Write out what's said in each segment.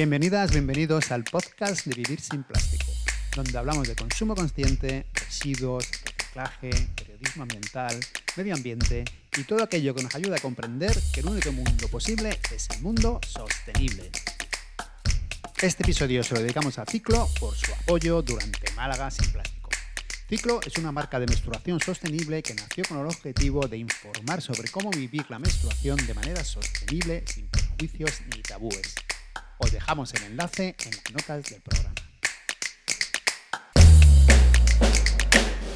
Bienvenidas, bienvenidos al podcast de Vivir sin Plástico, donde hablamos de consumo consciente, residuos, reciclaje, periodismo ambiental, medio ambiente y todo aquello que nos ayuda a comprender que el único mundo posible es el mundo sostenible. Este episodio se lo dedicamos a Ciclo por su apoyo durante Málaga sin Plástico. Ciclo es una marca de menstruación sostenible que nació con el objetivo de informar sobre cómo vivir la menstruación de manera sostenible, sin perjuicios ni tabúes. Os dejamos el enlace en las notas del programa.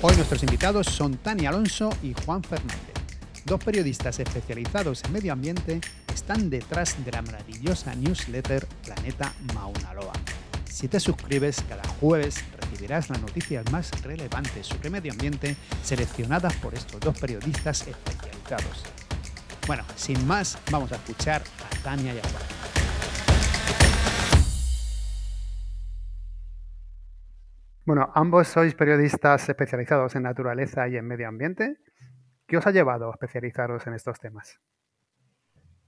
Hoy nuestros invitados son Tania Alonso y Juan Fernández, dos periodistas especializados en medio ambiente están detrás de la maravillosa newsletter Planeta Mauna Loa. Si te suscribes cada jueves recibirás las noticias más relevantes sobre medio ambiente seleccionadas por estos dos periodistas especializados. Bueno, sin más, vamos a escuchar a Tania y a Juan. Bueno, ambos sois periodistas especializados en naturaleza y en medio ambiente. ¿Qué os ha llevado a especializaros en estos temas?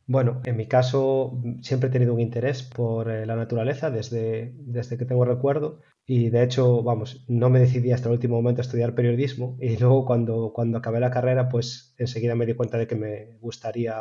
Bueno, en mi caso siempre he tenido un interés por eh, la naturaleza desde, desde que tengo recuerdo y de hecho, vamos, no me decidí hasta el último momento a estudiar periodismo y luego cuando, cuando acabé la carrera pues enseguida me di cuenta de que me gustaría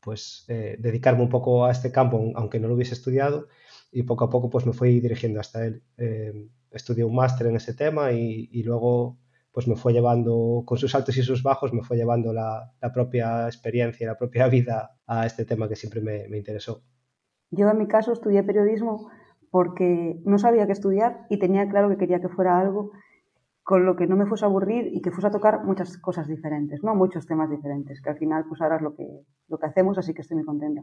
pues eh, dedicarme un poco a este campo aunque no lo hubiese estudiado y poco a poco pues me fui dirigiendo hasta él. Eh, estudié un máster en ese tema y, luego pues me fue llevando, con sus altos y sus bajos, me fue llevando la, propia experiencia y la propia vida a este tema que siempre me, interesó. Yo en mi caso estudié periodismo porque no sabía qué estudiar y tenía claro que quería que fuera algo con lo que no me fuese a aburrir y que fuese a tocar muchas cosas diferentes, ¿no? Muchos temas diferentes, que al final pues ahora es lo que, lo que hacemos, así que estoy muy contenta.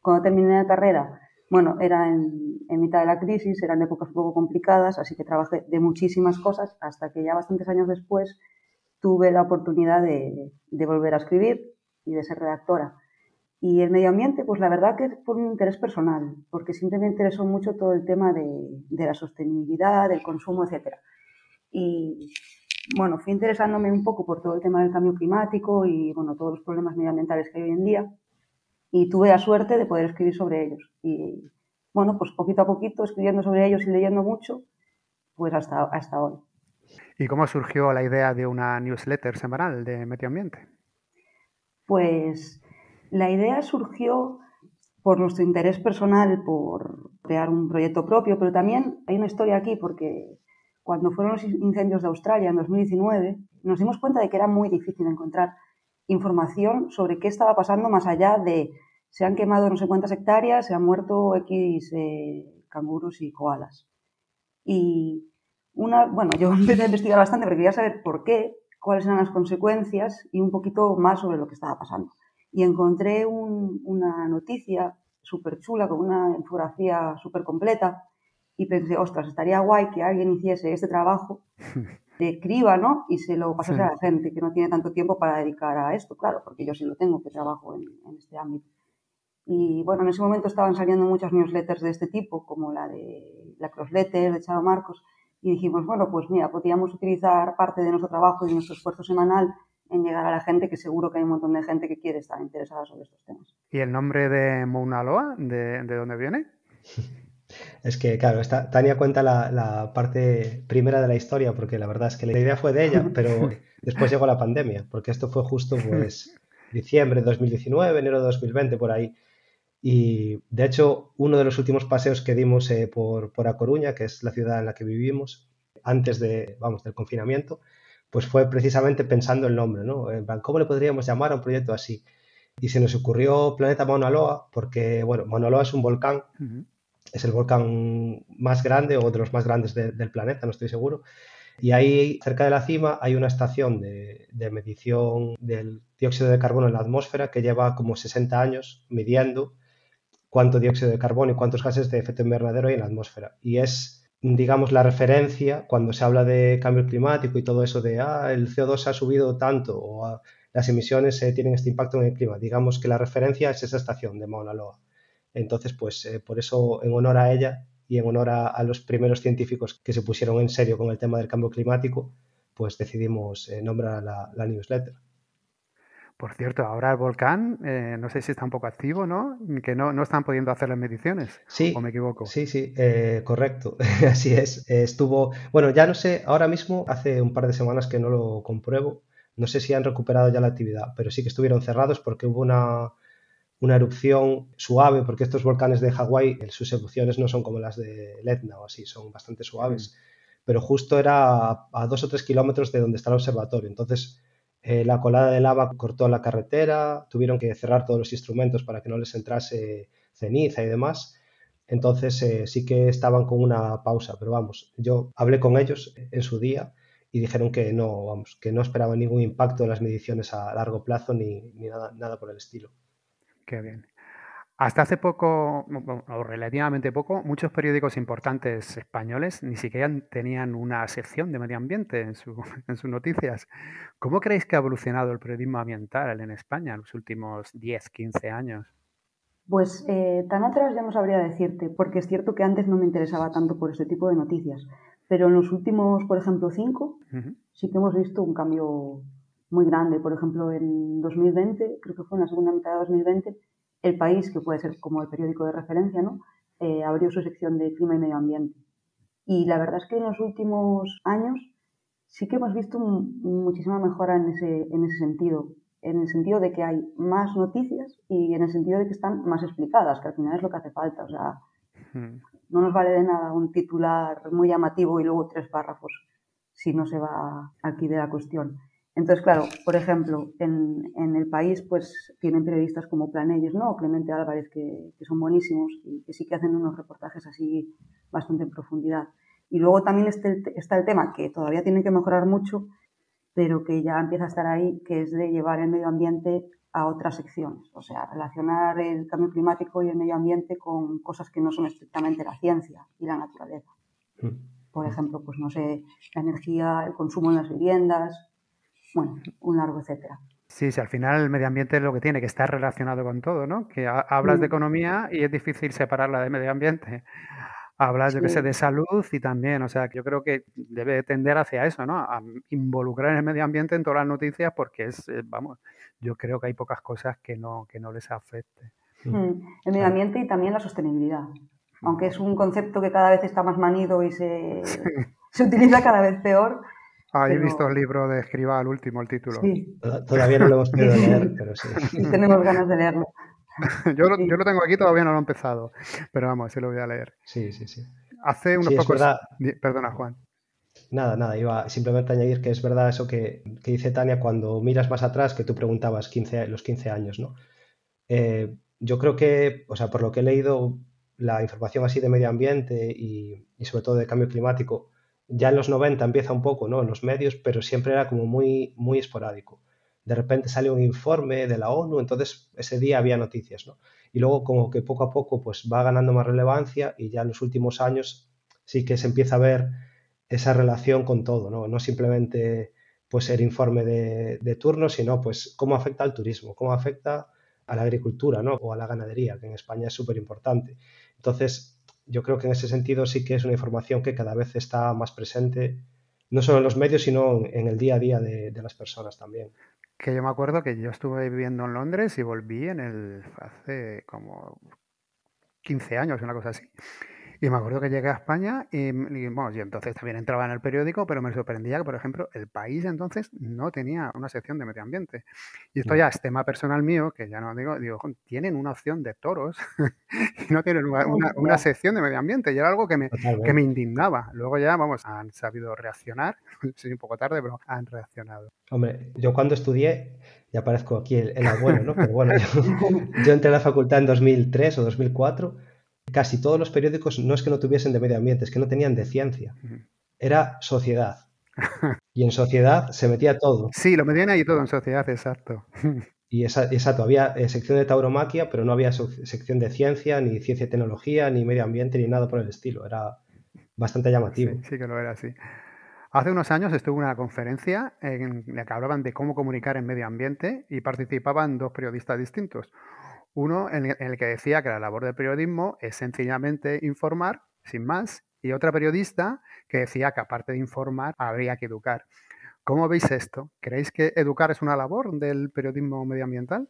Cuando terminé la carrera bueno, era en, mitad de la crisis, eran épocas un poco complicadas, así que trabajé de muchísimas cosas hasta que ya bastantes años después tuve la oportunidad de, volver a escribir y de ser redactora. Y el medio ambiente, pues la verdad que por un interés personal, porque siempre me interesó mucho todo el tema de, la sostenibilidad, del consumo, etc. Y bueno, fui interesándome un poco por todo el tema del cambio climático y bueno, todos los problemas medioambientales que hay hoy en día y tuve la suerte de poder escribir sobre ellos. Y bueno, pues poquito a poquito, escribiendo sobre ellos y leyendo mucho, pues hasta, hasta hoy. ¿Y cómo surgió la idea de una newsletter semanal de medio ambiente? Pues la idea surgió por nuestro interés personal por crear un proyecto propio, pero también hay una historia aquí porque cuando fueron los incendios de Australia en 2019 nos dimos cuenta de que era muy difícil encontrar información sobre qué estaba pasando más allá de se han quemado no sé cuántas hectáreas, se han muerto X eh, canguros y koalas. Y una, bueno, yo empecé a investigar bastante porque quería saber por qué, cuáles eran las consecuencias y un poquito más sobre lo que estaba pasando. Y encontré una noticia súper chula con una infografía súper completa y pensé, ostras, estaría guay que alguien hiciese este trabajo de criba, ¿no? Y se lo pasase a la gente que no tiene tanto tiempo para dedicar a esto, claro, porque yo sí lo tengo, que trabajo en, este ámbito. Y bueno, en ese momento estaban saliendo muchas newsletters de este tipo, como la de la Crossletter de Charo Marcos, y dijimos, bueno, pues mira, podríamos utilizar parte de nuestro trabajo y de nuestro esfuerzo semanal en llegar a la gente, que seguro que hay un montón de gente que quiere estar interesada sobre estos temas. ¿Y el nombre de Mauna Loa, de, de dónde viene? Es que, claro, Tania cuenta la, parte primera de la historia, porque la verdad es que la idea fue de ella, pero después llegó la pandemia, porque esto fue justo, pues, diciembre de 2019, enero de 2020, por ahí. Y, de hecho, uno de los últimos paseos que dimos eh, por, por A Coruña, que es la ciudad en la que vivimos, antes de, vamos, del confinamiento, pues fue precisamente pensando el nombre, ¿no? ¿Cómo le podríamos llamar a un proyecto así? Y se nos ocurrió Planeta Mauna Loa, porque, bueno, Mauna Loa es un volcán es el volcán más grande o de los más grandes del planeta, no estoy seguro. Y ahí, cerca de la cima, hay una estación de, medición del dióxido de carbono en la atmósfera que lleva como 60 años midiendo cuánto dióxido de carbono y cuántos gases de efecto invernadero hay en la atmósfera. Y es, digamos, la referencia cuando se habla de cambio climático y todo eso de, ah, el CO2 ha subido tanto o ah, las emisiones eh, tienen este impacto en el clima. Digamos que la referencia es esa estación de Mauna Loa. Entonces, pues eh, por eso, en honor a ella y en honor a, los primeros científicos que se pusieron en serio con el tema del cambio climático, pues decidimos eh, nombrar la, la newsletter. Por cierto, ahora el volcán, eh, no sé si está un poco activo, ¿no? Que no, no están pudiendo hacer las mediciones. Sí. ¿O me equivoco? Sí, sí, eh, correcto. Así es. estuvo, bueno, ya no sé, ahora mismo, hace un par de semanas que no lo compruebo. No sé si han recuperado ya la actividad, pero sí que estuvieron cerrados porque hubo una, una erupción suave, porque estos volcanes de Hawái, sus erupciones no son como las de Etna o así, son bastante suaves. Mm. Pero justo era a, a dos o tres kilómetros de donde está el observatorio. Entonces eh, la colada de lava cortó la carretera, tuvieron que cerrar todos los instrumentos para que no les entrase ceniza y demás. Entonces eh, sí que estaban con una pausa, pero vamos, yo hablé con ellos en su día y dijeron que no, vamos, que no esperaban ningún impacto en las mediciones a largo plazo ni, ni nada, nada por el estilo. Qué bien. Hasta hace poco, o relativamente poco, muchos periódicos importantes españoles ni siquiera tenían una sección de medio ambiente en, sus noticias. ¿Cómo creéis que ha evolucionado el periodismo ambiental en España en los últimos 10, 15 años? Pues eh, tan atrás ya no sabría decirte, porque es cierto que antes no me interesaba tanto por este tipo de noticias, pero en los últimos, por ejemplo, cinco, sí que hemos visto un cambio muy grande. Por ejemplo, en 2020, creo que fue en la segunda mitad de 2020, el País, que puede ser como el periódico de referencia, ¿no? Eh, abrió su sección de clima y medio ambiente. Y la verdad es que en los últimos años sí que hemos visto muchísima mejora en ese, en ese sentido, en el sentido de que hay más noticias y en el sentido de que están más explicadas, que al final es lo que hace falta. O sea, hmm. no nos vale de nada un titular muy llamativo y luego tres párrafos si no se va aquí de la cuestión. Entonces, claro, por ejemplo, en, en, el país pues tienen periodistas como Planelles, ¿no? Clemente Álvarez, que, que, son buenísimos y que sí que hacen unos reportajes así bastante en profundidad. Y luego también este, está el tema que todavía tiene que mejorar mucho, pero que ya empieza a estar ahí, que es de llevar el medio ambiente a otras secciones. O sea, relacionar el cambio climático y el medio ambiente con cosas que no son estrictamente la ciencia y la naturaleza. Mm. Por ejemplo, pues no sé, la energía, el consumo en las viviendas, bueno, un largo etcétera. Sí, sí, al final el medio ambiente es lo que tiene, que estar relacionado con todo, ¿no? Que hablas de mm. economía y es difícil separarla de medio ambiente. Hablas, yo que sé, de salud y también, o sea, yo creo que debe tender hacia eso, ¿no? A involucrar en el medio ambiente en todas las noticias porque es, eh, vamos, yo creo que hay pocas cosas que no, que no les afecte. Mm, el medio ambiente y también la sostenibilidad. Aunque es un concepto que cada vez está más manido y se, se utiliza cada vez peor, Ah, he visto el libro de Escriba, el último, el título. Sí. Todavía no lo hemos podido leer, pero sí. Tenemos ganas de leerlo. yo, lo, yo, lo, tengo aquí, todavía no lo he empezado, pero vamos, sí lo voy a leer. Sí, sí, sí. Hace unos pocos... Perdona, Juan. Nada, nada, iba simplemente a añadir que es verdad eso que, que, dice Tania cuando miras más atrás, que tú preguntabas 15, los 15 años, ¿no? Eh, yo creo que, o sea, por lo que he leído, la información así de medio ambiente y, y sobre todo de cambio climático, ya en los 90 empieza un poco, ¿no? En los medios, pero siempre era como muy, muy esporádico. De repente sale un informe de la ONU, entonces ese día había noticias, ¿no? Y luego como que poco a poco pues va ganando más relevancia y ya en los últimos años sí que se empieza a ver esa relación con todo, ¿no? No simplemente pues el informe de, de turno, sino pues cómo afecta al turismo, cómo afecta a la agricultura, ¿no? O a la ganadería, que en España es súper importante. Entonces, yo creo que en ese sentido sí que es una información que cada vez está más presente, no solo en los medios, sino en el día a día de, las personas también. Que yo me acuerdo que yo estuve viviendo en Londres y volví en el hace como 15 años, una cosa así. Y me acuerdo que llegué a España y, bueno, y entonces también entraba en el periódico, pero me sorprendía que, por ejemplo, el país entonces no tenía una sección de medio ambiente. Y esto ya es tema personal mío, que ya no digo, digo, tienen una opción de toros y no tienen una, sección de medio ambiente. Y era algo que me, que me indignaba. Luego ya, vamos, han sabido reaccionar. Soy un poco tarde, pero han reaccionado. Hombre, yo cuando estudié, ya aparezco aquí el, abuelo, ¿no? Pero bueno, yo, yo entré a la facultad en 2003 o 2004 casi todos los periódicos no es que no tuviesen de medio ambiente, es que no tenían de ciencia. Era sociedad. Y en sociedad se metía todo. Sí, lo metían ahí todo en sociedad, exacto. Y esa, exacto, había eh, sección de tauromaquia, pero no había sección de ciencia, ni ciencia y tecnología, ni medio ambiente, ni nada por el estilo. Era bastante llamativo. Sí, sí que lo era, sí. Hace unos años estuve en una conferencia en la que hablaban de cómo comunicar en medio ambiente y participaban dos periodistas distintos. Uno en el que decía que la labor del periodismo es sencillamente informar, sin más, y otra periodista que decía que aparte de informar habría que educar. ¿Cómo veis esto? ¿Creéis que educar es una labor del periodismo medioambiental?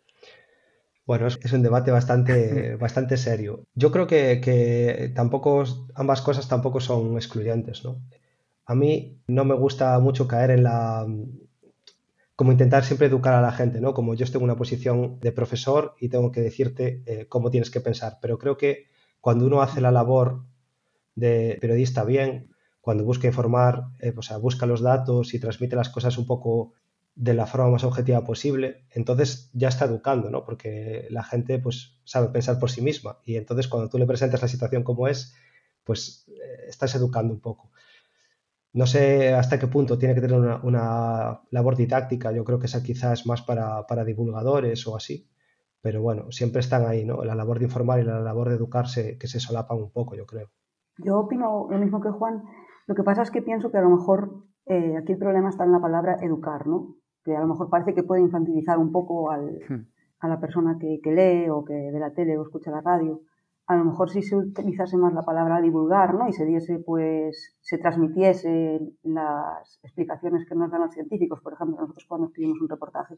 Bueno, es, un debate bastante, bastante serio. Yo creo que, tampoco, ambas cosas tampoco son excluyentes, ¿no? A mí no me gusta mucho caer en la, como intentar siempre educar a la gente, ¿no? Como yo en una posición de profesor y tengo que decirte eh, cómo tienes que pensar. Pero creo que cuando uno hace la labor de periodista bien, cuando busca informar, eh, o sea, busca los datos y transmite las cosas un poco de la forma más objetiva posible, entonces ya está educando, ¿no? Porque la gente pues sabe pensar por sí misma y entonces cuando tú le presentas la situación como es, pues eh, estás educando un poco. No sé hasta qué punto tiene que tener una, labor didáctica, yo creo que esa quizás es más para, divulgadores o así, pero bueno, siempre están ahí, ¿no? La labor de informar y la labor de educarse que se solapan un poco, yo creo. Yo opino lo mismo que Juan. Lo que pasa es que pienso que a lo mejor eh, aquí el problema está en la palabra educar, ¿no? que a lo mejor parece que puede infantilizar un poco hmm. a la persona que, lee o que ve la tele o escucha la radio. A lo mejor si se utilizase más la palabra divulgar, ¿no? Y se diese, pues, se transmitiese las explicaciones que nos dan los científicos. Por ejemplo, nosotros cuando escribimos un reportaje,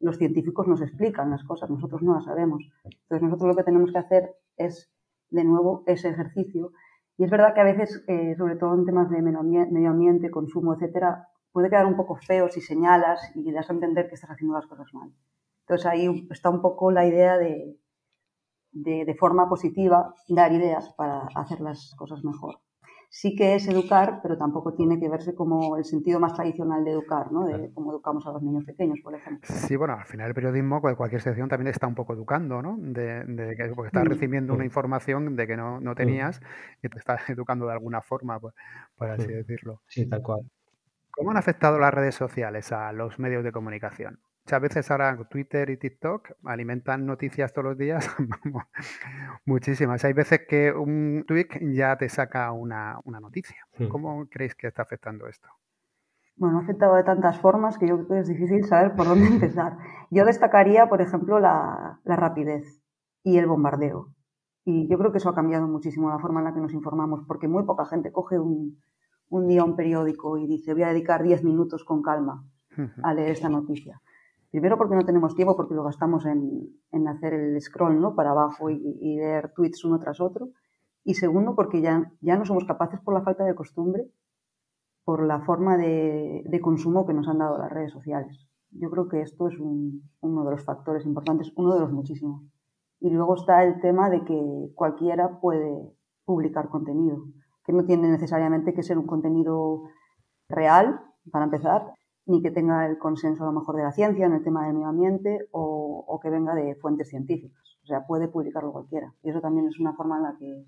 los científicos nos explican las cosas, nosotros no las sabemos. Entonces nosotros lo que tenemos que hacer es, de nuevo, ese ejercicio. Y es verdad que a veces, eh, sobre todo en temas de medio ambiente, consumo, etcétera, puede quedar un poco feo si señalas y das a entender que estás haciendo las cosas mal. Entonces ahí está un poco la idea de, de, forma positiva dar ideas para hacer las cosas mejor. Sí que es educar, pero tampoco tiene que verse como el sentido más tradicional de educar, ¿no? De cómo educamos a los niños pequeños, por ejemplo. Sí, bueno, al final el periodismo, cualquier sección también está un poco educando, ¿no? De, de porque estás mm. recibiendo una información de que no, no tenías y te estás educando de alguna forma, pues, por así decirlo. Sí, tal cual. ¿Cómo han afectado las redes sociales a los medios de comunicación? Muchas veces ahora Twitter y TikTok alimentan noticias todos los días, muchísimas. Hay veces que un tweet ya te saca una, noticia. Hmm. ¿Cómo creéis que está afectando esto? Bueno, ha afectado de tantas formas que yo creo que es difícil saber por dónde empezar. Yo destacaría, por ejemplo, la, la rapidez y el bombardeo. Y yo creo que eso ha cambiado muchísimo la forma en la que nos informamos, porque muy poca gente coge un, un día un periódico y dice voy a dedicar 10 minutos con calma a leer esta noticia. Primero porque no tenemos tiempo, porque lo gastamos en, en hacer el scroll ¿no? para abajo y, leer tweets uno tras otro. Y segundo porque ya, ya no somos capaces por la falta de costumbre, por la forma de, de consumo que nos han dado las redes sociales. Yo creo que esto es uno de los factores importantes, uno de los muchísimos. Y luego está el tema de que cualquiera puede publicar contenido que no tiene necesariamente que ser un contenido real, para empezar, ni que tenga el consenso a lo mejor de la ciencia en el tema del medio ambiente o, que venga de fuentes científicas. O sea, puede publicarlo cualquiera. Y eso también es una forma en la que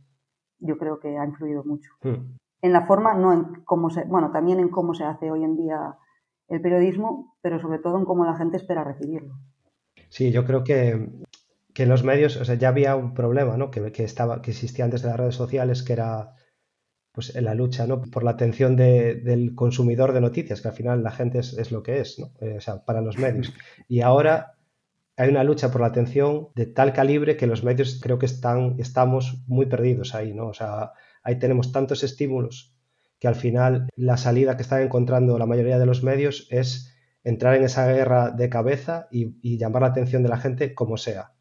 yo creo que ha influido mucho. Hmm. En la forma, no en cómo se, bueno, también en cómo se hace hoy en día el periodismo, pero sobre todo en cómo la gente espera recibirlo. Sí, yo creo que, que en los medios, o sea, ya había un problema, ¿no? Que, que, estaba, que existía antes de las redes sociales, que era pues, en la lucha ¿no? por la atención del consumidor de noticias, que al final la gente es, lo que es, ¿no? Eh, o sea, para los medios. Y ahora hay una lucha por la atención de tal calibre que los medios creo que están, estamos muy perdidos ahí, ¿no? O sea, ahí tenemos tantos estímulos que al final la salida que están encontrando la mayoría de los medios es entrar en esa guerra de cabeza y, y llamar la atención de la gente como sea,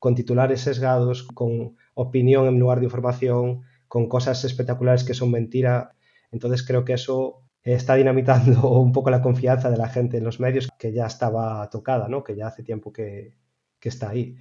con titulares sesgados, con opinión en lugar de información, con cosas espectaculares que son mentira. Entonces creo que eso está dinamitando un poco la confianza de la gente en los medios que ya estaba tocada, ¿no? que ya hace tiempo que, está ahí.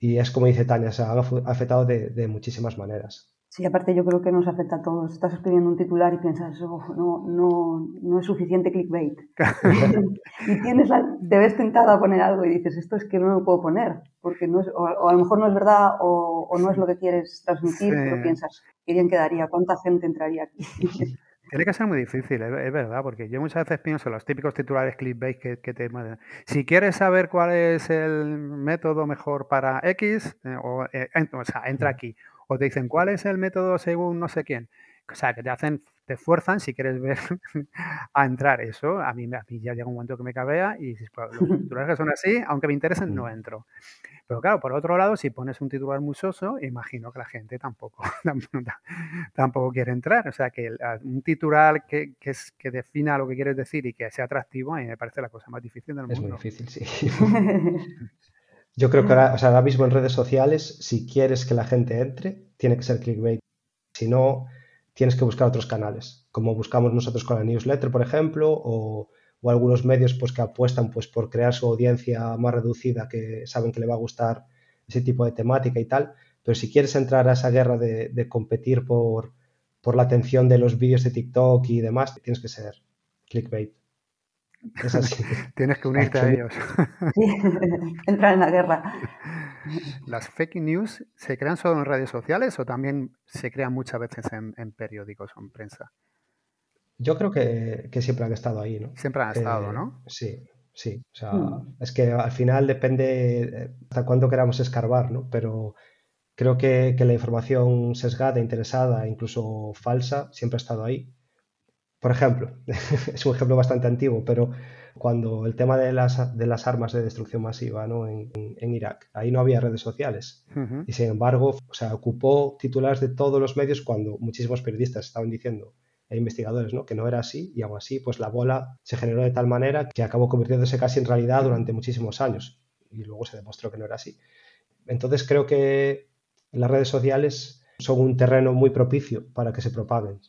Y es como dice Tania, se ha afectado de muchísimas maneras. Sí, aparte yo creo que nos afecta a todos. Estás escribiendo un titular y piensas, oh, no, no, no es suficiente clickbait. y tienes la, te ves tentada a poner algo y dices, esto es que no lo puedo poner, porque no es, o, a lo mejor no es verdad o, no es lo que quieres transmitir, pero piensas, qué bien quedaría, cuánta gente entraría aquí. Tiene que ser muy difícil, es, verdad, porque yo muchas veces pienso en los típicos titulares clickbait que, que te Si quieres saber cuál es el método mejor para X, eh, o, eh, o sea, entra aquí o te dicen cuál es el método según no sé quién. O sea, que te hacen te fuerzan, si quieres ver, a entrar. Eso a mí, a mí ya llega un momento que me cabea y pues, los titulares que son así, aunque me interesen, no entro. Pero claro, por otro lado, si pones un titular musoso, imagino que la gente tampoco, tampoco quiere entrar. O sea, que un titular que, que, es, que defina lo que quieres decir y que sea atractivo, a mí me parece la cosa más difícil del mundo. Es muy difícil, sí. Yo creo que ahora, o sea, ahora mismo en redes sociales, si quieres que la gente entre, tiene que ser clickbait. Si no, tienes que buscar otros canales, como buscamos nosotros con la newsletter, por ejemplo, o, o algunos medios pues, que apuestan pues, por crear su audiencia más reducida, que saben que le va a gustar ese tipo de temática y tal. Pero si quieres entrar a esa guerra de, competir por, por, la atención de los vídeos de TikTok y demás, tienes que ser clickbait. Es así. tienes que unirte a ellos. entrar en la guerra. ¿Las fake news se crean solo en redes sociales o también se crean muchas veces en, en periódicos o en prensa? Yo creo que, siempre han estado ahí, ¿no? Siempre han estado, ¿no? Sí, sí. O sea, hmm. es que al final depende eh, hasta cuándo queramos escarbar, ¿no? Pero creo que, la información sesgada, interesada, incluso falsa, siempre ha estado ahí. Por ejemplo, es un ejemplo bastante antiguo, pero cuando el tema de las, de las armas de destrucción masiva ¿no? en, Irak, ahí no había redes sociales. Y sin embargo, o sea, ocupó titulares de todos los medios cuando muchísimos periodistas estaban diciendo e investigadores, ¿no? Que no era así y aún así, pues la bola se generó de tal manera que acabó convirtiéndose casi en realidad durante muchísimos años y luego se demostró que no era así. Entonces creo que las redes sociales son un terreno muy propicio para que se propaguen,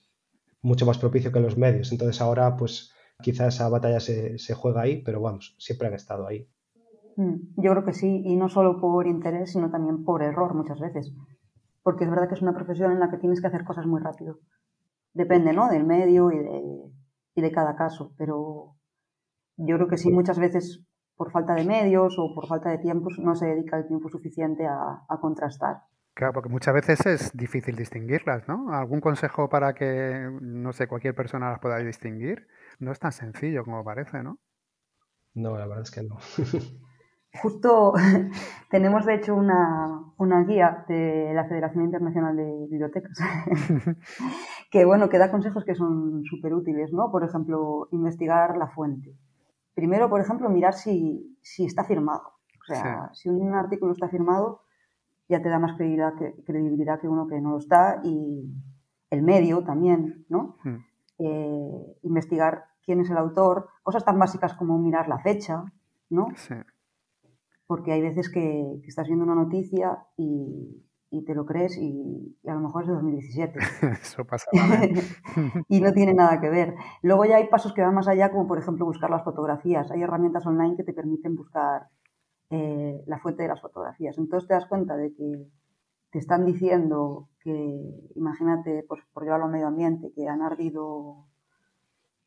mucho más propicio que los medios. Entonces ahora, pues quizá esa batalla se, se juega ahí, pero vamos, siempre han estado ahí. Mm, yo creo que sí, y no solo por interés, sino también por error muchas veces, porque es verdad que es una profesión en la que tienes que hacer cosas muy rápido depende, ¿no? Del medio y de, y de cada caso, pero yo creo que sí, muchas veces por falta de medios o por falta de tiempos no se dedica el tiempo suficiente a, contrastar. Claro, porque muchas veces es difícil distinguirlas, ¿no? ¿Algún consejo para que, no sé, cualquier persona las pueda distinguir? No es tan sencillo como parece, ¿no? No, la verdad es que no. Justo tenemos de hecho una, una, guía de la Federación Internacional de Bibliotecas que bueno, que da consejos que son súper útiles, ¿no? Por ejemplo, investigar la fuente. Primero, por ejemplo, mirar si, si está firmado. O sea, si un artículo está firmado, ya te da más credibilidad que, credibilidad que uno que no lo está y el medio también, ¿no? Hmm. Eh, investigar quién es el autor, cosas tan básicas como mirar la fecha, ¿no? Sí porque hay veces que, estás viendo una noticia y, te lo crees y, a lo mejor es de 2017. Eso pasa. y no tiene nada que ver. Luego ya hay pasos que van más allá, como por ejemplo buscar las fotografías. Hay herramientas online que te permiten buscar eh, la fuente de las fotografías. Entonces te das cuenta de que te están diciendo que, imagínate, pues, por llevarlo al medio ambiente, que han ardido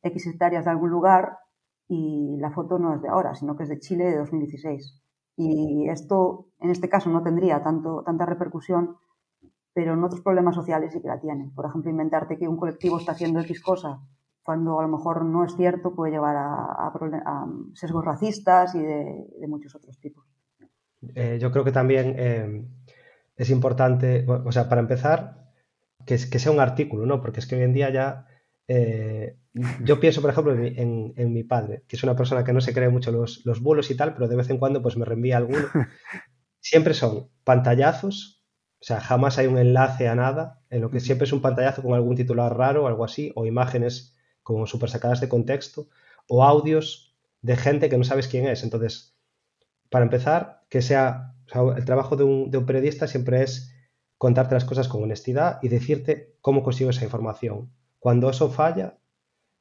X hectáreas de algún lugar y la foto no es de ahora, sino que es de Chile de 2016. Y esto, en este caso, no tendría tanto, tanta repercusión, pero en otros problemas sociales sí que la tiene. Por ejemplo, inventarte que un colectivo está haciendo X cosa cuando a lo mejor no es cierto puede llevar a, sesgos racistas y de, muchos otros tipos. Eh, yo creo que también eh, es importante, o sea, para empezar, que, que, sea un artículo, ¿no? Porque es que hoy en día ya eh, yo pienso, por ejemplo, en mi, padre, que es una persona que no se cree mucho los, los bulos y tal, pero de vez en cuando pues me reenvía alguno. Siempre son pantallazos, o sea, jamás hay un enlace a nada, en lo que siempre es un pantallazo con algún titular raro o algo así, o imágenes como súper sacadas de contexto, o audios de gente que no sabes quién es. Entonces, para empezar, que sea, el trabajo de un, de un periodista siempre es contarte las cosas con honestidad y decirte cómo consigo esa información cuando eso falla,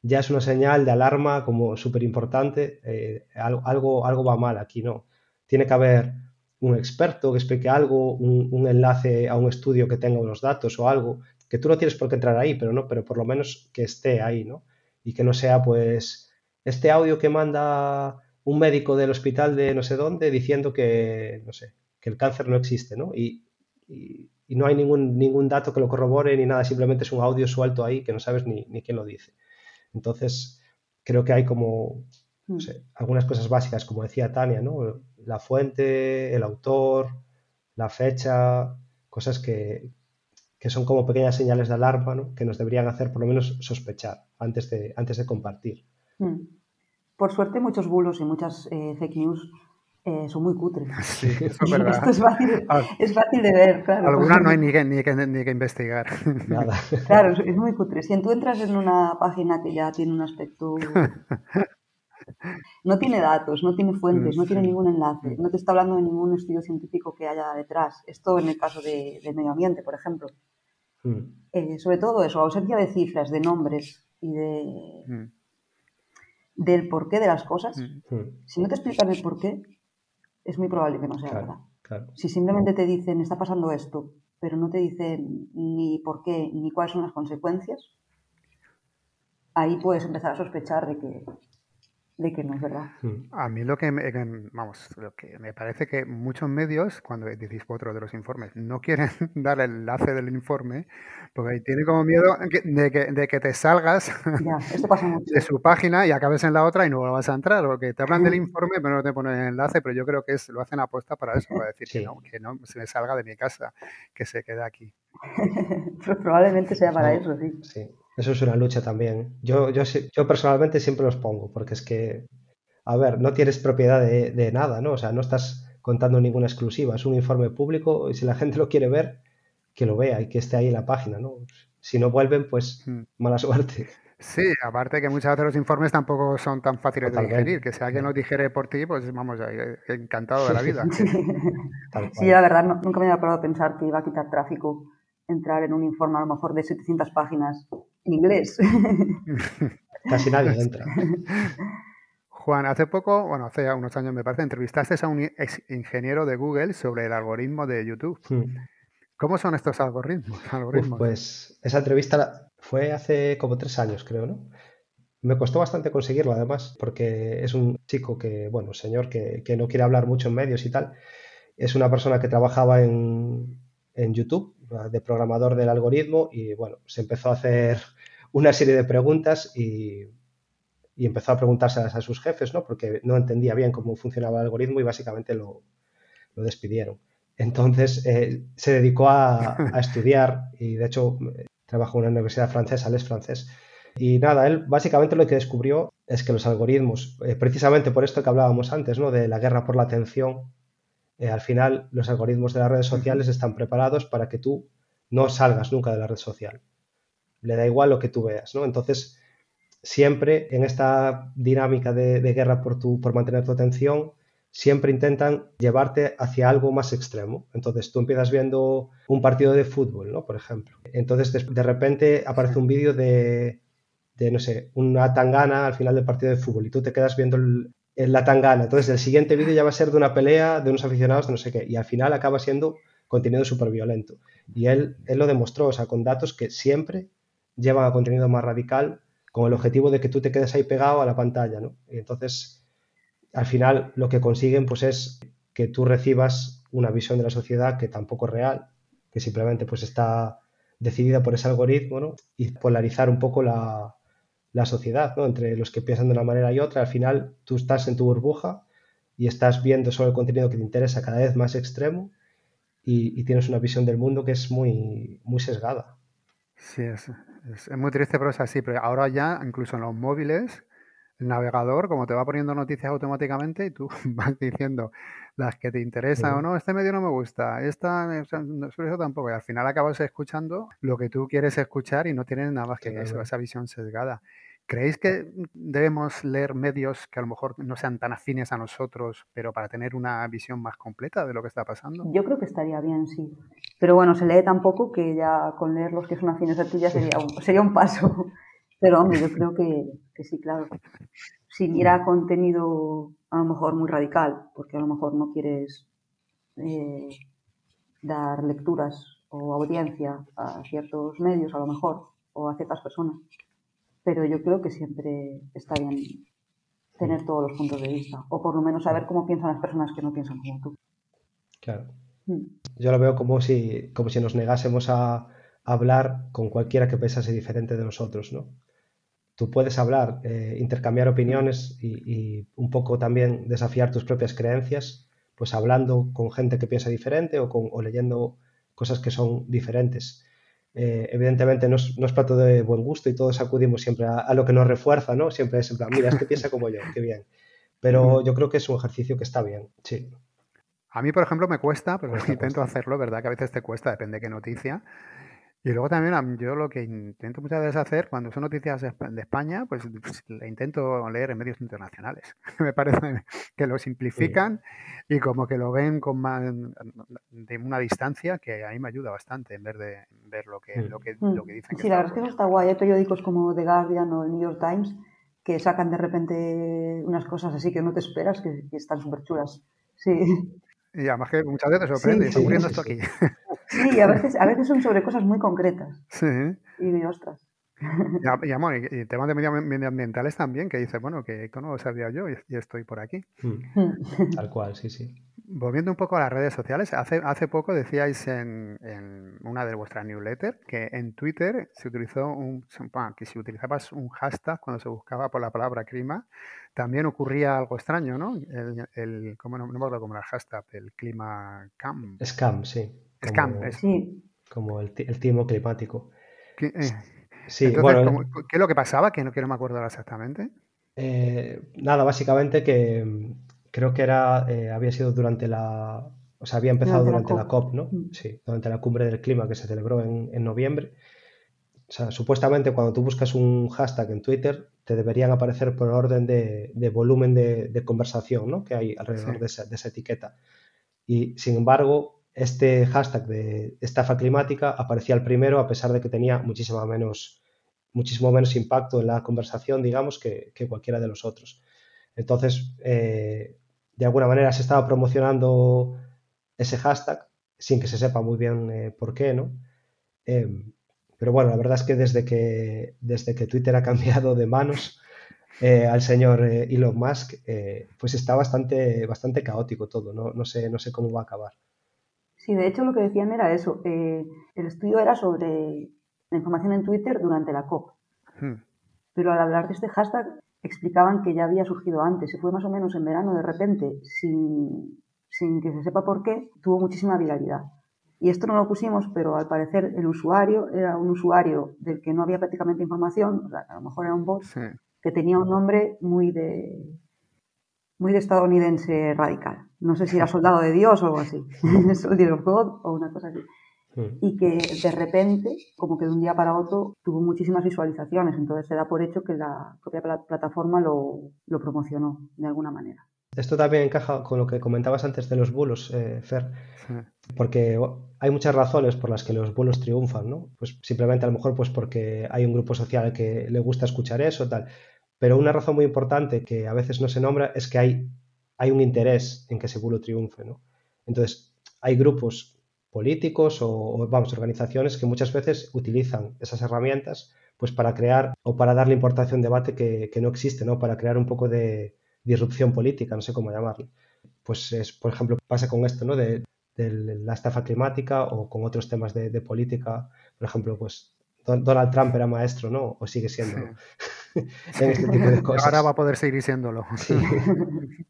ya es una señal de alarma como súper importante, eh, algo, algo va mal aquí, ¿no? Tiene que haber un experto que explique algo, un, enlace a un estudio que tenga unos datos o algo, que tú no tienes por qué entrar ahí, pero no, pero por lo menos que esté ahí, ¿no? Y que no sea pues este audio que manda un médico del hospital de no sé dónde diciendo que, no sé, que el cáncer no existe, ¿no? y, y no hay ningún, ningún dato que lo corrobore ni nada, simplemente es un audio suelto ahí que no sabes ni, quién lo dice. Entonces, creo que hay como mm. algunas cosas básicas, como decía Tania, ¿no? La fuente, el autor, la fecha, cosas que, que son como pequeñas señales de alarma ¿no? que nos deberían hacer por lo menos sospechar antes de, antes de compartir. Mm. Por suerte muchos bulos y muchas eh, fake news eh, son muy cutres. Sí, eso es verdad. Esto es fácil, Ah. es fácil de ver, claro. Algunas no hay ni que, ni que, ni que investigar. Nada. Claro, es, es muy cutre. Si tú entras en una página que ya tiene un aspecto... No tiene datos, no tiene fuentes, no tiene ningún enlace, no te está hablando de ningún estudio científico que haya detrás. Esto en el caso de, del medio ambiente, por ejemplo. Mm, Eh, sobre todo eso, ausencia de cifras, de nombres y de, Mm, del porqué de las cosas. mm. mm, Si no te explican el porqué, es muy probable que no sea verdad. Claro. Si simplemente te dicen está pasando esto, pero no te dicen ni por qué ni cuáles son las consecuencias, ahí puedes empezar a sospechar de que, de que no es verdad. Mm, A mí lo que, me, que- vamos, lo que me parece que muchos medios, cuando decís otro de los informes, no quieren dar el enlace del informe porque tienen como miedo de que, de que te salgas Ya, esto pasa mucho. de su página y acabes en la otra y no vas a entrar, o que te hablan del informe pero no te ponen el enlace, pero yo creo que es, lo hacen apuesta para eso, para decir Sí. que, no, que no se me salga de mi casa, que se quede aquí. Pues probablemente sea para eso, sí. Sí, eso es una lucha también. Yo, yo, personalmente siempre los pongo, porque es que, a ver, no tienes propiedad de, de nada, ¿no? O sea, no estás contando ninguna exclusiva, es un informe público y si la gente lo quiere ver, que lo vea y que esté ahí en la página, ¿no? Si no vuelven, pues Mm. mala suerte. Sí, aparte que muchas veces los informes tampoco son tan fáciles de digerir, que si alguien lo digiere por ti, pues vamos, eh, encantado de la vida. Sí, la verdad no- nunca me había parado a pensar que iba a quitar tráfico entrar en un informe a lo mejor de 700 páginas en inglés. Casi nadie entra. Juan, hace poco, bueno, hace ya unos años me parece, entrevistaste a un ex ingeniero de Google sobre el algoritmo de YouTube. Mm. ¿Cómo son estos algoritmos? Uf, pues esa entrevista la- fue hace como tres años, creo, ¿no? Me costó bastante conseguirlo, además, porque es un chico que, bueno, señor que, que no quiere hablar mucho en medios y tal. Es una persona que trabajaba en, en YouTube, de programador del algoritmo, y bueno, se empezó a hacer una serie de preguntas y, y empezó a preguntárselas a sus jefes, ¿no? Porque no entendía bien cómo funcionaba el algoritmo y básicamente lo, lo despidieron. Entonces eh, se dedicó a, a estudiar y de hecho trabajó en una universidad francesa, él es francés. Y nada, él básicamente lo que descubrió es que los algoritmos, eh, precisamente por esto que hablábamos antes, ¿no? De la guerra por la atención, eh, al final los algoritmos de las redes sociales están preparados para que tú no salgas nunca de la red social. Le da igual lo que tú veas, ¿no? Entonces, siempre en esta dinámica de, de guerra por, tu, por mantener tu atención, siempre intentan llevarte hacia algo más extremo. Entonces tú empiezas viendo un partido de fútbol, ¿no? Por ejemplo. Entonces de, de repente aparece un vídeo de, de, no sé, una tangana al final del partido de fútbol y tú te quedas viendo el, el- la tangana. Entonces el siguiente vídeo ya va a ser de una pelea de unos aficionados de no sé qué y al final acaba siendo contenido súper violento. Y él, él lo demostró, o sea, con datos que siempre llevan a contenido más radical con el objetivo de que tú te quedes ahí pegado a la pantalla, ¿no? Y entonces al final lo que consiguen pues es que tú recibas una visión de la sociedad que tampoco es real, que simplemente pues está decidida por ese algoritmo, ¿no? Y polarizar un poco la, la sociedad, ¿no? Entre los que piensan de una manera y otra. Al final tú estás en tu burbuja y estás viendo solo el contenido que te interesa cada vez más extremo y, tienes una visión del mundo que es muy, muy sesgada. Sí, es, es- es muy triste, pero es así. Pero ahora ya, incluso en los móviles, el navegador, como te va poniendo noticias automáticamente, y tú vas diciendo las que te interesan o no, este medio no me gusta, esta, sobre eso tampoco. Y al final acabas escuchando lo que tú quieres escuchar y no tienes nada más que eso, esa visión sesgada. ¿Creéis que debemos leer medios que a lo mejor no sean tan afines a nosotros, pero para tener una visión más completa de lo que está pasando? Yo creo que estaría bien, sí. Pero bueno, se lee tan poco que ya con leer los que son afines a ti ya sería un, sería un paso. Pero hombre, yo creo que, que sí, claro. Sin ir a contenido a lo mejor muy radical, porque a lo mejor no quieres eh, dar lecturas o audiencia a ciertos medios, a lo mejor, o a ciertas personas. Pero yo creo que siempre está bien tener todos los puntos de vista, o por lo menos saber cómo piensan las personas que no piensan como tú. Claro. Mm. Yo lo veo como si, como si nos negásemos a hablar con cualquiera que pensase diferente de nosotros, ¿no? Tú puedes hablar, eh, intercambiar opiniones y, y un poco también desafiar tus propias creencias, pues hablando con gente que piensa diferente o, con, o leyendo cosas que son diferentes. eh, evidentemente no es, no es, plato de buen gusto y todos acudimos siempre a, lo que nos refuerza, ¿no? Siempre es en plan, mira, este piensa como yo, qué bien. Pero yo creo que es un ejercicio que está bien, sí. A mí, por ejemplo, me cuesta, pero intento hacerlo, ¿verdad? Que a veces te cuesta, depende de qué noticia. Y luego también yo lo que intento muchas veces hacer cuando son noticias de España, pues, pues le intento leer en medios internacionales. Me parece que lo simplifican y como que lo ven con más de una distancia que a mí me ayuda bastante en vez de ver lo que, lo que, lo que dicen. Sí, la verdad es que eso está guay. Hay periódicos como The Guardian o el New York Times que sacan de repente unas cosas así que no te esperas que, están súper chulas. Sí. Y además que muchas veces sorprende, y está ocurriendo esto aquí. Sí, a veces, a veces son sobre cosas muy concretas. Sí. Y de ostras. Y, y, amor, y, temas de medioambientales también, que dice, bueno, que esto no lo sabía yo y, estoy por aquí. Mm. Tal cual, sí, sí. Volviendo un poco a las redes sociales, hace, hace poco decíais en, en una de vuestras newsletters que en Twitter se utilizó un, que si utilizabas un hashtag cuando se buscaba por la palabra clima, también ocurría algo extraño, ¿no? El, el ¿cómo no, no me acuerdo cómo era el hashtag, el clima cam. Scam, sí. Como, sí. como el, el timo climático. ¿Qué, eh, sí, bueno, ¿qué es lo que pasaba? Que no, que no me acuerdo exactamente. Eh, nada, básicamente que mm, creo que era eh, había sido durante la. O sea, había empezado durante, la, COP. ¿no? Mm. Sí, durante la cumbre del clima que se celebró en, en noviembre. O sea, supuestamente cuando tú buscas un hashtag en Twitter, te deberían aparecer por orden de, de volumen de, de, conversación ¿no? que hay alrededor sí. de, esa, de, esa, etiqueta. Y sin embargo, este hashtag de estafa climática aparecía el primero a pesar de que tenía muchísimo menos, muchísimo menos impacto en la conversación, digamos, que, que cualquiera de los otros. Entonces, eh, de alguna manera se estaba promocionando ese hashtag sin que se sepa muy bien eh, por qué, ¿no? Eh, pero bueno, la verdad es que desde que, desde que Twitter ha cambiado de manos al señor Elon Musk, pues está bastante, bastante caótico todo, ¿no? No, sé, no sé cómo va a acabar. Sí, de hecho lo que decían era eso. Eh, el estudio era sobre la información en Twitter durante la COP. Hmm. Pero al hablar de este hashtag explicaban que ya había surgido antes. Se fue más o menos en verano de repente, sin, sin que se sepa por qué, tuvo muchísima viralidad. Y esto no lo pusimos, pero al parecer el usuario era un usuario del que no había prácticamente información, o sea, a lo mejor era un bot, sí. que tenía un nombre muy de, muy de estadounidense radical. No sé si era soldado de Dios o algo así, Soldier of God o una cosa así. Y que de repente, como que de un día para otro, tuvo muchísimas visualizaciones. Entonces se da por hecho que la propia plataforma lo, lo promocionó de alguna manera. Esto también encaja con lo que comentabas antes de los bulos, eh, Fer, porque hay muchas razones por las que los bulos triunfan, ¿no? Pues simplemente a lo mejor pues porque hay un grupo social que le gusta escuchar eso, tal. Pero una razón muy importante que a veces no se nombra es que hay, hay un interés en que ese bulo triunfe. ¿no? Entonces, hay grupos políticos o, o, vamos, organizaciones que muchas veces utilizan esas herramientas pues para crear o para darle importancia a un debate que, que no existe, ¿no? para crear un poco de disrupción política, no sé cómo llamarlo. Pues, es, por ejemplo, pasa con esto, ¿no? De, de la estafa climática o con otros temas de, de política. Por ejemplo, pues Donald Trump era maestro, ¿no? O sigue siendo. Sí. en este tipo de cosas. Ahora va a poder seguir siéndolo. Sí.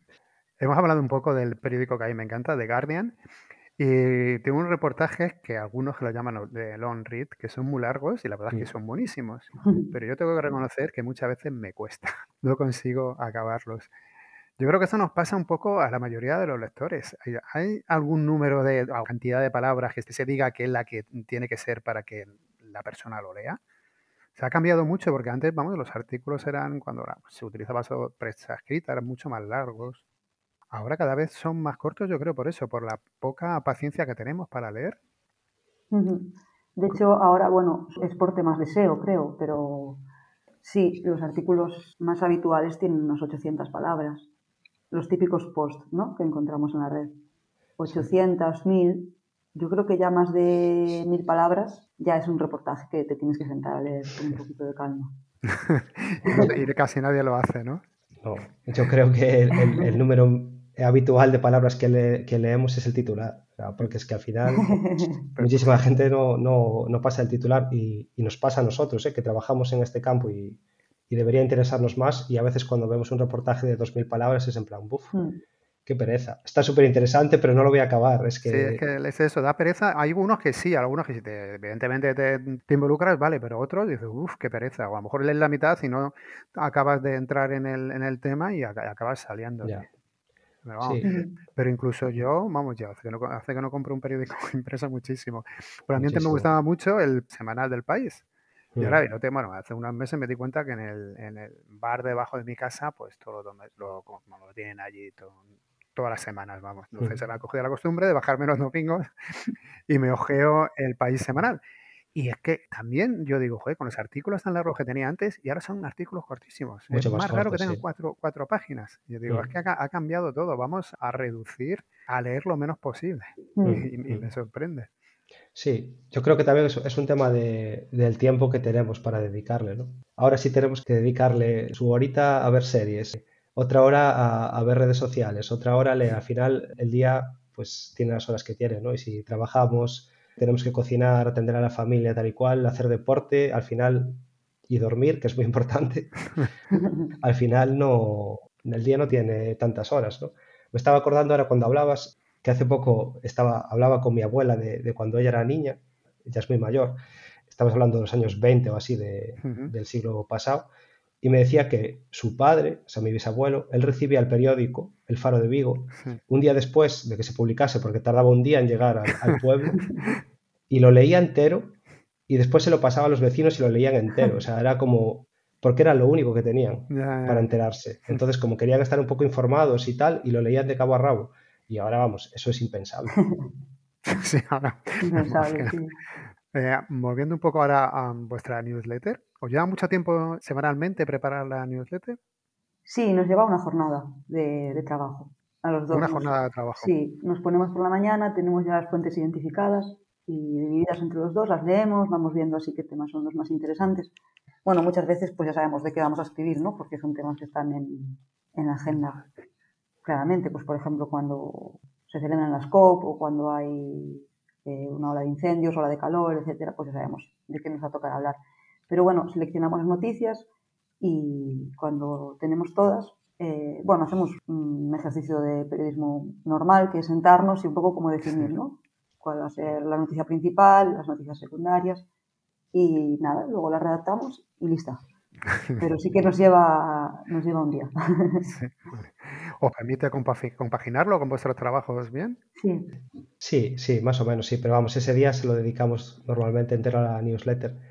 Hemos hablado un poco del periódico que a mí me encanta, The Guardian, y tengo unos reportajes que algunos lo llaman de long read, que son muy largos y la verdad es que son buenísimos. Pero yo tengo que reconocer que muchas veces me cuesta, no consigo acabarlos. Yo creo que eso nos pasa un poco a la mayoría de los lectores. ¿Hay, hay algún número de o cantidad de palabras que se diga que es la que tiene que ser para que la persona lo lea? Se ha cambiado mucho porque antes, vamos, los artículos eran, cuando se utilizaba prensa escrita, eran mucho más largos. Ahora cada vez son más cortos, yo creo, por eso, por la poca paciencia que tenemos para leer. De hecho, ahora, bueno, es por temas de SEO, creo, pero sí, los artículos más habituales tienen unas 800 palabras. Los típicos posts, ¿no? Que encontramos en la red. 800, 1000, yo creo que ya más de mil palabras ya es un reportaje que te tienes que sentar a leer con un poquito de calma. y casi nadie lo hace, ¿no? No, yo creo que el, el, el número habitual de palabras que, le, que, leemos es el titular, porque es que al final muchísima gente no, no, no, pasa el titular y, y, nos pasa a nosotros, ¿eh? que trabajamos en este campo y, y, debería interesarnos más y a veces cuando vemos un reportaje de 2.000 palabras es en plan, buf, mm. Qué pereza. Está súper interesante, pero no lo voy a acabar. Es que... Sí, es que es eso, da pereza. Hay unos que sí, algunos que si te, evidentemente te, involucras, vale, pero otros dices, uff, qué pereza. O a lo mejor lees la mitad y no acabas de entrar en el, en el tema y acabas saliendo. Pero, incluso yo, vamos, ya hace que, no, hace que no compro un periódico impreso muchísimo. Pero a mí antes me gustaba mucho el semanal del país. Y ahora, no te, bueno, hace unos meses me di cuenta que en el, en el bar debajo de mi casa, pues todo lo, lo, lo tienen allí todas las semanas, vamos. Entonces se me ha cogido la costumbre de bajarme los domingos y me ojeo el país semanal. Y es que también yo digo, joder, con los artículos tan largos que tenía antes y ahora son artículos cortísimos. es más, raro que tengan cuatro, cuatro, páginas. Yo digo, es que ha, cambiado todo. Vamos a reducir a leer lo menos posible. Y, me sorprende. Sí, yo creo que también es, un tema de, del tiempo que tenemos para dedicarle, ¿no? Ahora sí tenemos que dedicarle su horita a ver series, otra hora a, a ver redes sociales, otra hora le, al final el día pues tiene las horas que tiene, ¿no? Y si trabajamos tenemos que cocinar, atender a la familia tal y cual, hacer deporte, al final, y dormir, que es muy importante, al final no, el día no tiene tantas horas, ¿no? Me estaba acordando ahora cuando hablabas que hace poco estaba, hablaba con mi abuela de, cuando ella era niña, ya es muy mayor, estamos hablando de los años 20 o así de, del siglo pasado, y me decía que su padre, o sea, mi bisabuelo, él recibía el periódico, El Faro de Vigo, un día después de que se publicase, porque tardaba un día en llegar al, pueblo, y lo leía entero, y después se lo pasaba a los vecinos y lo leían entero. O sea, era como, porque era lo único que tenían para enterarse. Entonces, como querían estar un poco informados y tal, y lo leían de cabo a rabo. Y ahora, vamos, eso es impensable. sí, ahora. Impensable, sí. Eh, volviendo un poco ahora a vuestra newsletter, ¿os lleva mucho tiempo semanalmente preparar la newsletter? Sí, nos lleva una jornada de, trabajo a los dos. Una jornada de trabajo. Sí, nos ponemos por la mañana, tenemos ya las fuentes identificadas y divididas entre los dos, las leemos, vamos viendo así qué temas son los más interesantes. Bueno, muchas veces pues ya sabemos de qué vamos a escribir, ¿no? Porque son temas que están en, en la agenda claramente. Pues por ejemplo, cuando se celebran las COP o cuando hay eh, una ola de incendios, ola de calor, etcétera, pues ya sabemos de qué nos va a tocar hablar. Pero bueno, seleccionamos las noticias y cuando tenemos todas, eh, bueno, hacemos un ejercicio de periodismo normal, que es sentarnos y un poco como definir, ¿no? Cuál va a ser la noticia principal, las noticias secundarias y nada, luego la redactamos y lista. Pero sí que nos lleva, nos lleva un día. ¿Os permite compaginarlo con vuestros trabajos bien? Sí. Sí, sí, más o menos, sí. Pero vamos, ese día se lo dedicamos normalmente entero a la newsletter.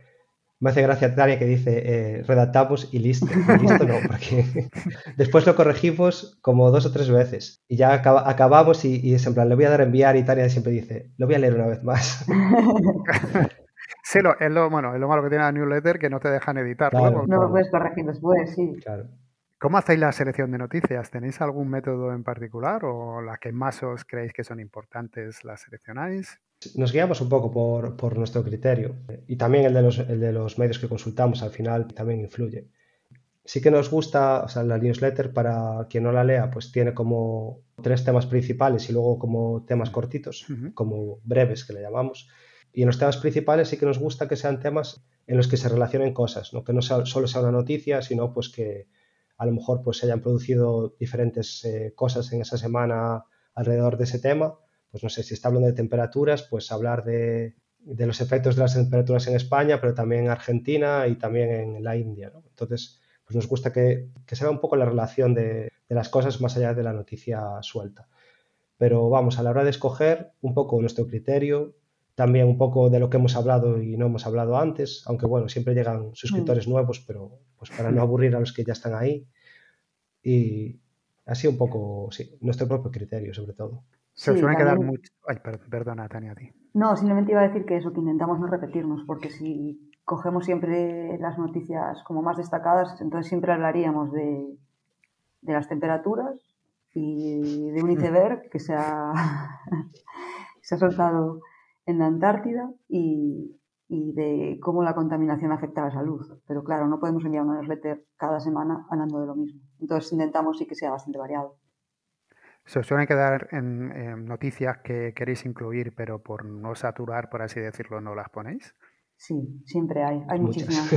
Me hace gracia Tania que dice eh, redactamos y listo. listo no, porque después lo corregimos como dos o tres veces. Y ya acabamos y, y es en plan, le voy a dar a enviar y Tania siempre dice, lo voy a leer una vez más. Sí, es lo, bueno, es lo malo que tiene la newsletter que no te dejan editar. no lo puedes corregir después, sí. Claro. ¿Cómo hacéis la selección de noticias? ¿Tenéis algún método en particular o las que más os creéis que son importantes las seleccionáis? Nos guiamos un poco por, nuestro criterio y también el de, los, el de los medios que consultamos al final también influye. Sí que nos gusta, o sea, la newsletter para quien no la lea, pues tiene como tres temas principales y luego como temas cortitos, como breves que le llamamos. Y en los temas principales sí que nos gusta que sean temas en los que se relacionen cosas, ¿no? que no solo sea una noticia, sino pues que a lo mejor pues se hayan producido diferentes eh, cosas en esa semana alrededor de ese tema. Pues no sé, si está hablando de temperaturas, pues hablar de, los efectos de las temperaturas en España, pero también en Argentina y también en la India. Entonces, pues nos gusta que, se vea un poco la relación de, las cosas más allá de la noticia suelta. Pero vamos, a la hora de escoger un poco nuestro criterio, también un poco de lo que hemos hablado y no hemos hablado antes, aunque bueno, siempre llegan suscriptores mm. nuevos, pero pues para no aburrir a los que ya están ahí. Y así un poco, sí, nuestro propio criterio sobre todo. Se suele quedar mucho... Ay, perdona, Tania, a ti. No, simplemente iba a decir que eso, que intentamos no repetirnos, porque si cogemos siempre las noticias como más destacadas, entonces siempre hablaríamos de, de las temperaturas y de un mm. iceberg que se ha, se ha soltado en la Antártida y, de cómo la contaminación afecta a la salud. Pero claro, no podemos enviar una newsletter cada semana hablando de lo mismo. Entonces intentamos sí que sea bastante variado. Se os suelen quedar en, noticias que queréis incluir, pero por no saturar, por así decirlo, no las ponéis. Sí, siempre hay, hay muchísimas.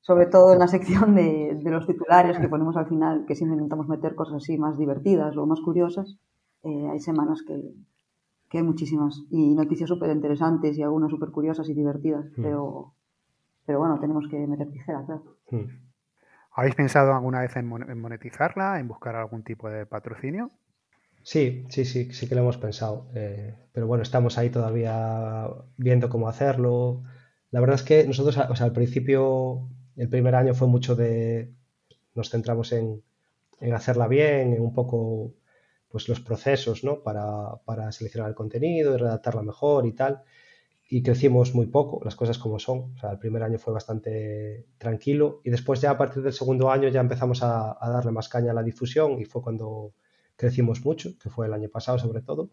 Sobre todo en la sección de, de, los titulares que ponemos al final, que siempre intentamos meter cosas así más divertidas o más curiosas. eh, hay semanas que, hay muchísimas y noticias súper interesantes y algunas súper curiosas y divertidas, hmm. pero, pero bueno, tenemos que meter tijera, claro. Hmm. ¿Habéis pensado alguna vez en monetizarla, en buscar algún tipo de patrocinio? Sí, sí, sí, sí que lo hemos pensado. Eh, pero bueno, estamos ahí todavía viendo cómo hacerlo. La verdad es que nosotros, o sea, al principio, el primer año fue mucho de, nos centramos en, hacerla bien, en un poco, pues los procesos, ¿no? Para, para seleccionar el contenido y redactarla mejor y tal y crecimos muy poco, las cosas como son. O sea, el primer año fue bastante tranquilo y después ya a partir del segundo año ya empezamos a, darle más caña a la difusión y fue cuando crecimos mucho, que fue el año pasado sobre todo.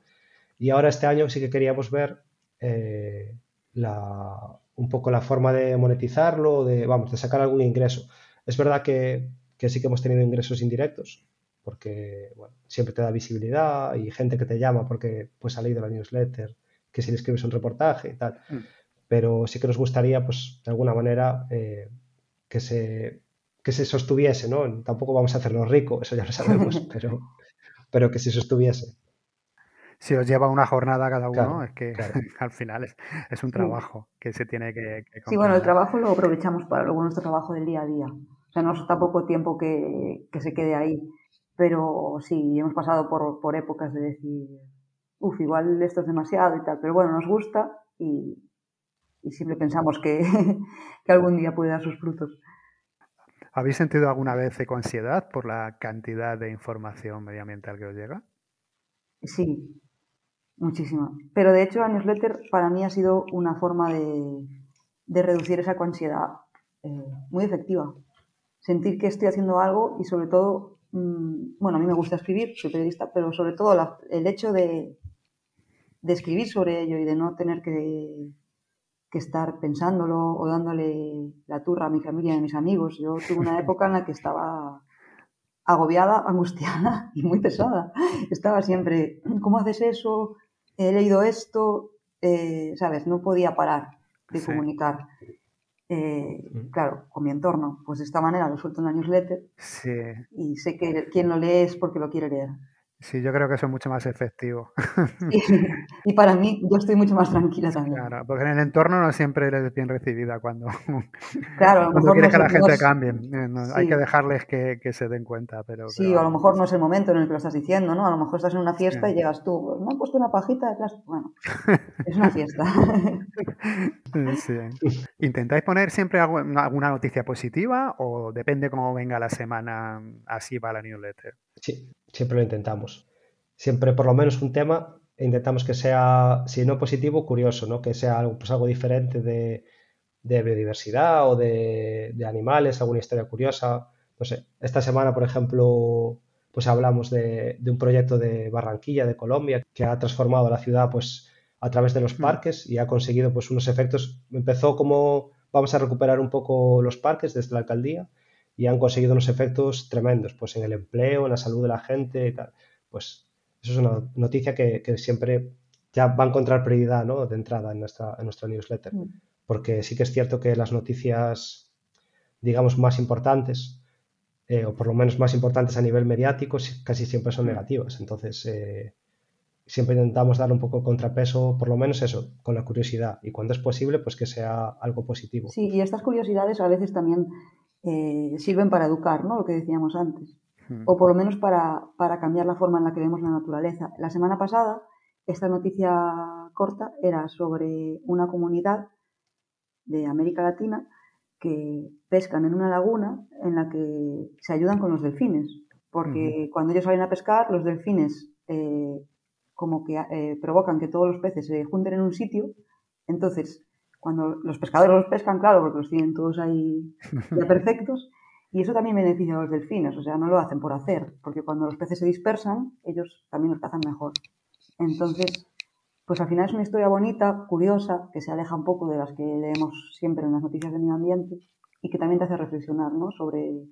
Y ahora este año sí que queríamos ver eh, la, un poco la forma de monetizarlo, de, vamos, de sacar algún ingreso. Es verdad que, que sí que hemos tenido ingresos indirectos, porque bueno, siempre te da visibilidad y gente que te llama porque pues ha leído la newsletter que si le escribes un reportaje y tal. Mm. Pero sí que nos gustaría, pues, de alguna manera, eh, que, se, que se sostuviese, ¿no? Tampoco vamos a hacerlo rico, eso ya lo sabemos, pero, pero que se sostuviese. Si os lleva una jornada cada uno, es que al final es, un trabajo que se tiene que, Sí, bueno, el trabajo lo aprovechamos para luego nuestro trabajo del día a día. O sea, no es tampoco tiempo que, que se quede ahí. Pero sí, hemos pasado por, por épocas de decir, uff, igual esto es demasiado y tal, pero bueno, nos gusta y, siempre pensamos que, algún día puede dar sus frutos. ¿Habéis sentido alguna vez ansiedad por la cantidad de información medioambiental que os llega? Sí, muchísima. Pero de hecho, la newsletter para mí ha sido una forma de, reducir esa ansiedad eh, muy efectiva. Sentir que estoy haciendo algo y sobre todo, bueno, a mí me gusta escribir, soy periodista, pero sobre todo el hecho de, de escribir sobre ello y de no tener que, estar pensándolo o dándole la turra a mi familia y a mis amigos. Yo tuve una época en la que estaba agobiada, angustiada y muy pesada. Estaba siempre, ¿cómo haces eso? He leído esto, eh, ¿sabes? No podía parar de comunicar. Eh, claro, con mi entorno. Pues de esta manera lo suelto en la newsletter sí. y sé que quien lo lee es porque lo quiere leer. Sí, yo creo que eso es mucho más efectivo. Y para mí, yo estoy mucho más tranquila también. Claro, porque en el entorno no siempre eres bien recibida cuando, claro, a lo mejor quieres que la gente cambie. Eh, Hay que dejarles que, se den cuenta. Pero, sí, a lo mejor no es el momento en el que lo estás diciendo, ¿no? A lo mejor estás en una fiesta y llegas tú, pues, me han puesto una pajita detrás. Bueno, es una fiesta. sí. ¿Intentáis poner siempre alguna noticia positiva o depende cómo venga la semana, así va la newsletter? Sí, siempre lo intentamos. Siempre por lo menos un tema intentamos que sea, si no positivo, curioso, ¿no? Que sea algo, pues algo diferente de, biodiversidad o de, animales, alguna historia curiosa. No sé, esta semana, por ejemplo, pues hablamos de, un proyecto de Barranquilla, de Colombia, que ha transformado la ciudad pues a través de los mm. parques y ha conseguido pues unos efectos. Empezó como vamos a recuperar un poco los parques desde la alcaldía y han conseguido unos efectos tremendos, pues en el empleo, en la salud de la gente y tal. Pues eso es una noticia que, siempre ya va a encontrar prioridad ¿no? de entrada en nuestra, en nuestra newsletter. Mm. Porque sí que es cierto que las noticias, digamos, más importantes, eh, o por lo menos más importantes a nivel mediático, casi siempre son mm. negativas. Entonces, eh, siempre intentamos dar un poco de contrapeso, por lo menos eso, con la curiosidad. Y cuando es posible, pues que sea algo positivo. Sí, y estas curiosidades a veces también eh, sirven para educar, ¿no? Lo que decíamos antes. Hmm. O por lo menos para, cambiar la forma en la que vemos la naturaleza. La semana pasada, esta noticia corta era sobre una comunidad de América Latina que pescan en una laguna en la que se ayudan con los delfines. Porque cuando ellos salen a pescar, los delfines eh, como que eh, provocan que todos los peces se junten en un sitio. Entonces, cuando los pescadores los pescan, claro, porque los tienen todos ahí ya perfectos, y eso también beneficia a los delfines, o sea, no lo hacen por hacer, porque cuando los peces se dispersan, ellos también los cazan mejor. Entonces, pues al final es una historia bonita, curiosa, que se aleja un poco de las que leemos siempre en las noticias de medio ambiente y que también te hace reflexionar ¿no? sobre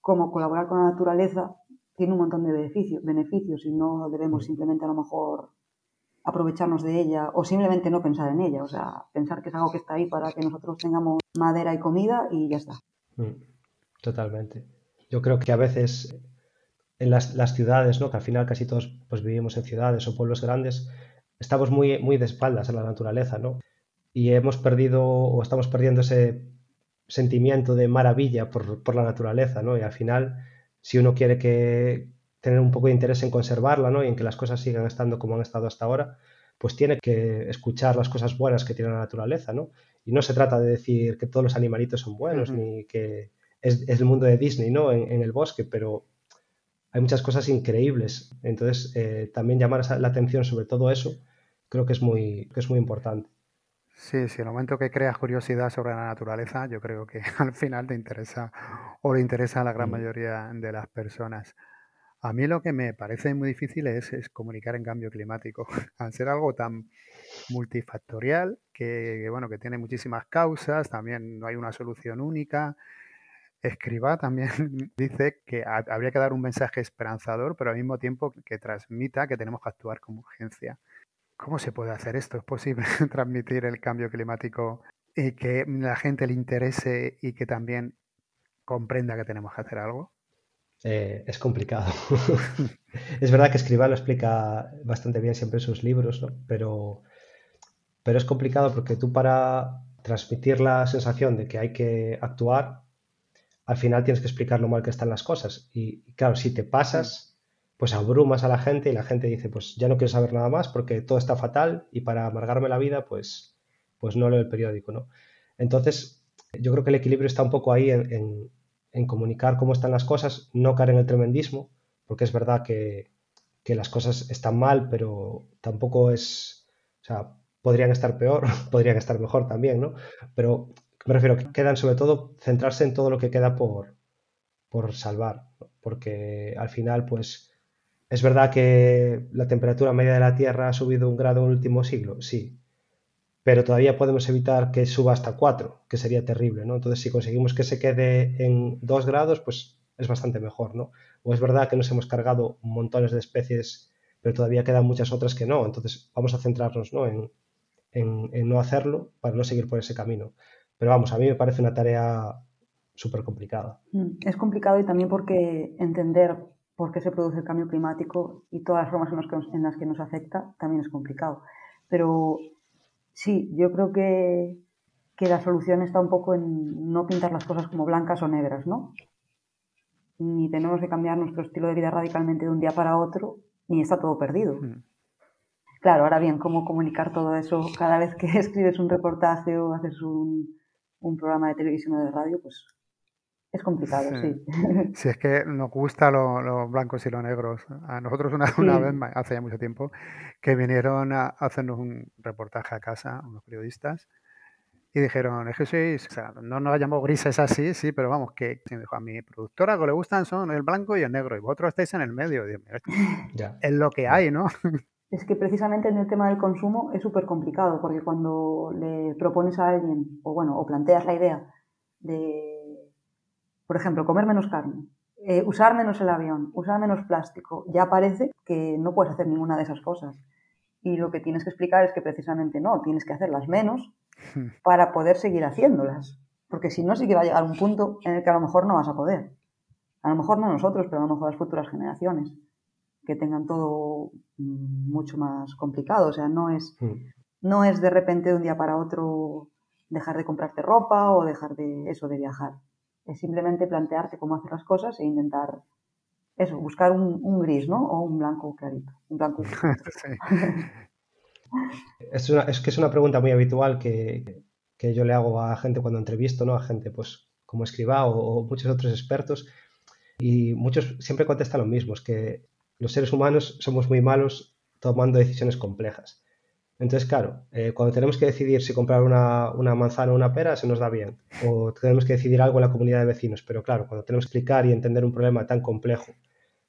cómo colaborar con la naturaleza tiene un montón de beneficios, beneficios y no debemos simplemente a lo mejor aprovecharnos de ella o simplemente no pensar en ella, o sea, pensar que es algo que está ahí para que nosotros tengamos madera y comida y ya está. Mm, totalmente. Yo creo que a veces en las, las, ciudades, ¿no? que al final casi todos pues, vivimos en ciudades o pueblos grandes, estamos muy, muy de espaldas a la naturaleza, ¿no? Y hemos perdido o estamos perdiendo ese sentimiento de maravilla por, por, la naturaleza, ¿no? Y al final, si uno quiere que tener un poco de interés en conservarla, ¿no? Y en que las cosas sigan estando como han estado hasta ahora, pues tiene que escuchar las cosas buenas que tiene la naturaleza, ¿no? Y no se trata de decir que todos los animalitos son buenos, ni que es, el mundo de Disney, ¿no? En, el bosque, pero hay muchas cosas increíbles. Entonces, eh, también llamar la atención sobre todo eso, creo que es muy, que es muy importante. Sí, sí, el momento que creas curiosidad sobre la naturaleza, yo creo que al final te interesa o le interesa a la gran mayoría de las personas. A mí lo que me parece muy difícil es, comunicar en cambio climático. Al ser algo tan multifactorial, que, bueno, que tiene muchísimas causas, también no hay una solución única. Escriba también dice que habría que dar un mensaje esperanzador, pero al mismo tiempo que transmita que tenemos que actuar con urgencia. ¿Cómo se puede hacer esto? ¿Es posible transmitir el cambio climático y que la gente le interese y que también comprenda que tenemos que hacer algo? Eh, es complicado. es verdad que Escribá lo explica bastante bien siempre en sus libros, pero, pero es complicado porque tú para transmitir la sensación de que hay que actuar, al final tienes que explicar lo mal que están las cosas. Y, claro, si te pasas, pues abrumas a la gente y la gente dice, pues ya no quiero saber nada más porque todo está fatal y para amargarme la vida, pues, pues no leo el periódico, ¿no? Entonces, yo creo que el equilibrio está un poco ahí en en comunicar cómo están las cosas, no caer en el tremendismo, porque es verdad que, las cosas están mal, pero tampoco es, o sea, podrían estar peor, podrían estar mejor también, ¿no? Pero me refiero que quedan sobre todo centrarse en todo lo que queda por, por salvar, porque al final, pues, es verdad que la temperatura media de la Tierra ha subido un grado en el último siglo, sí, pero todavía podemos evitar que suba hasta 4, que sería terrible, ¿no? Entonces, si conseguimos que se quede en 2 grados, pues es bastante mejor, ¿no? O es verdad que nos hemos cargado montones de especies, pero todavía quedan muchas otras que no. Entonces, vamos a centrarnos ¿no? En, en, no hacerlo para no seguir por ese camino. Pero vamos, a mí me parece una tarea súper complicada. Mm, es complicado y también porque entender por qué se produce el cambio climático y todas las formas en las que nos afecta también es complicado. Pero Sí, yo creo que, la solución está un poco en no pintar las cosas como blancas o negras, ¿no? Ni tenemos que cambiar nuestro estilo de vida radicalmente de un día para otro, ni está todo perdido. Mm. Claro, ahora bien, ¿cómo comunicar todo eso cada vez que escribes un reportaje o haces un, un programa de televisión o de radio? Pues es complicado, sí. Si es que nos gusta los blancos y los negros. A nosotros una, una, vez, hace ya mucho tiempo, que vinieron a hacernos un reportaje a casa, unos periodistas, y dijeron, es que sois, o sea, no nos llamado grises así, sí, pero vamos, que dijo, a mi productora que le gustan son el blanco y el negro, y vosotros estáis en el medio. es lo que hay, ¿no? Es que precisamente en el tema del consumo es súper complicado, porque cuando le propones a alguien, o bueno, o planteas la idea de por ejemplo, comer menos carne, eh, usar menos el avión, usar menos plástico, ya parece que no puedes hacer ninguna de esas cosas. Y lo que tienes que explicar es que precisamente no, tienes que hacerlas menos hmm. para poder seguir haciéndolas. Porque si no, sí que va a llegar un punto en el que a lo mejor no vas a poder. A lo mejor no nosotros, pero a lo mejor las futuras generaciones que tengan todo mm, mucho más complicado. O sea, no es, hmm. no es de repente de un día para otro dejar de comprarte ropa o dejar de eso de viajar. Es simplemente plantearte cómo hacer las cosas e intentar eso, buscar un, gris, ¿no? O un blanco clarito. Un blanco. es, es, que es una pregunta muy habitual que, yo le hago a gente cuando entrevisto, ¿no? A gente, pues, como escriba o, muchos otros expertos. Y muchos siempre contestan lo mismo, es que los seres humanos somos muy malos tomando decisiones complejas. Entonces, claro, eh, cuando tenemos que decidir si comprar una, manzana o una pera, se nos da bien. O tenemos que decidir algo en la comunidad de vecinos. Pero claro, cuando tenemos que explicar y entender un problema tan complejo,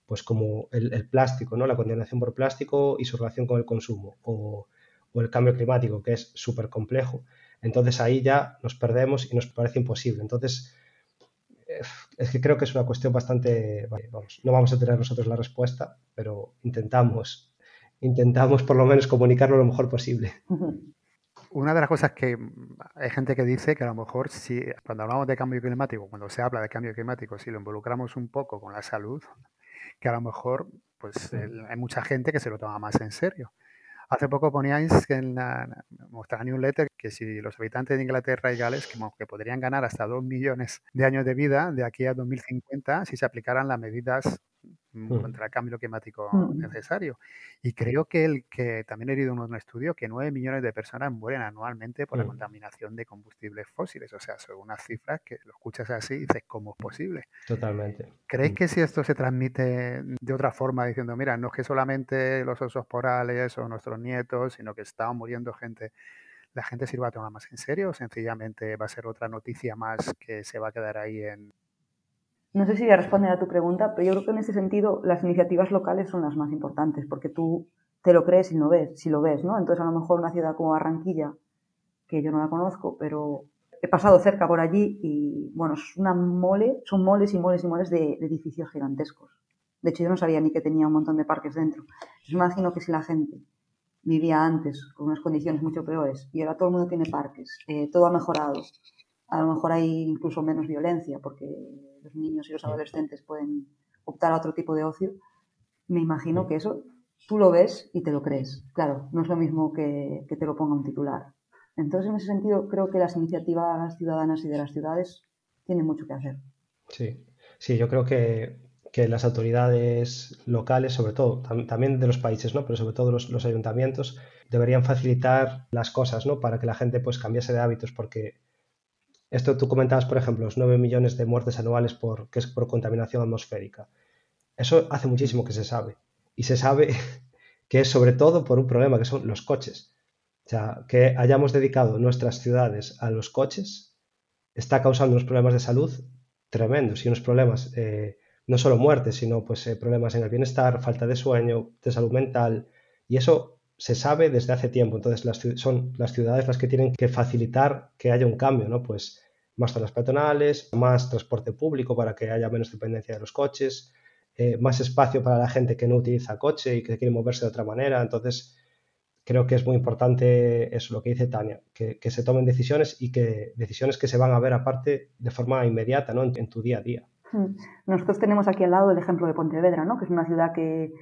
pues como el, plástico, ¿no? La contaminación por plástico y su relación con el consumo. O, el cambio climático, que es súper complejo. Entonces ahí ya nos perdemos y nos parece imposible. Entonces, eh, es que creo que es una cuestión bastante... Vamos, no vamos a tener nosotros la respuesta, pero intentamos intentamos por lo menos comunicarlo lo mejor posible. Una de las cosas que hay gente que dice que a lo mejor si cuando hablamos de cambio climático, cuando se habla de cambio climático, si lo involucramos un poco con la salud, que a lo mejor pues hay mucha gente que se lo toma más en serio. Hace poco poníais en, la, vuestra newsletter que si los habitantes de Inglaterra y Gales que, que podrían ganar hasta 2 millones de años de vida de aquí a 2050 si se aplicaran las medidas Mm. contra el cambio climático mm. necesario. Y creo que el que también he leído en un estudio que 9 millones de personas mueren anualmente por la mm. contaminación de combustibles fósiles. O sea, son unas cifras que lo escuchas así y dices, ¿cómo es posible? Totalmente. ¿Crees que si esto se transmite de otra forma, diciendo, mira, no es que solamente los osos porales o nuestros nietos, sino que está muriendo gente, la gente se va a tomar más en serio o sencillamente va a ser otra noticia más que se va a quedar ahí en, no sé si voy a responder a tu pregunta, pero yo creo que en ese sentido las iniciativas locales son las más importantes, porque tú te lo crees y lo ves, si lo ves, ¿no? Entonces a lo mejor una ciudad como Barranquilla, que yo no la conozco, pero he pasado cerca por allí y bueno, es una mole, son moles y moles y moles de, edificios gigantescos. De hecho, yo no sabía ni que tenía un montón de parques dentro. Yo imagino que si la gente vivía antes con unas condiciones mucho peores y ahora todo el mundo tiene parques, eh, todo ha mejorado, a lo mejor hay incluso menos violencia porque los niños y los adolescentes pueden optar a otro tipo de ocio, me imagino que eso tú lo ves y te lo crees. Claro, no es lo mismo que, te lo ponga un titular. Entonces, en ese sentido, creo que las iniciativas ciudadanas y de las ciudades tienen mucho que hacer. Sí, sí, yo creo que, las autoridades locales, sobre todo, también de los países, ¿no? pero sobre todo los, los, ayuntamientos, deberían facilitar las cosas ¿no? para que la gente pues, cambiase de hábitos, porque esto tú comentabas, por ejemplo, los 9 millones de muertes anuales por, que es por contaminación atmosférica. Eso hace muchísimo que se sabe. Y se sabe que es sobre todo por un problema que son los coches. O sea, que hayamos dedicado nuestras ciudades a los coches está causando unos problemas de salud tremendos y unos problemas, eh, no solo muertes, sino pues, eh, problemas en el bienestar, falta de sueño, de salud mental. Y eso se sabe desde hace tiempo. Entonces, las, son las ciudades las que tienen que facilitar que haya un cambio, ¿no? Pues más zonas peatonales, más transporte público para que haya menos dependencia de los coches, eh, más espacio para la gente que no utiliza coche y que quiere moverse de otra manera. Entonces, creo que es muy importante eso, lo que dice Tania, que, se tomen decisiones y que decisiones que se van a ver aparte de forma inmediata, ¿no? En, tu día a día. Hmm. Nosotros tenemos aquí al lado el ejemplo de Pontevedra, ¿no? Que es una ciudad que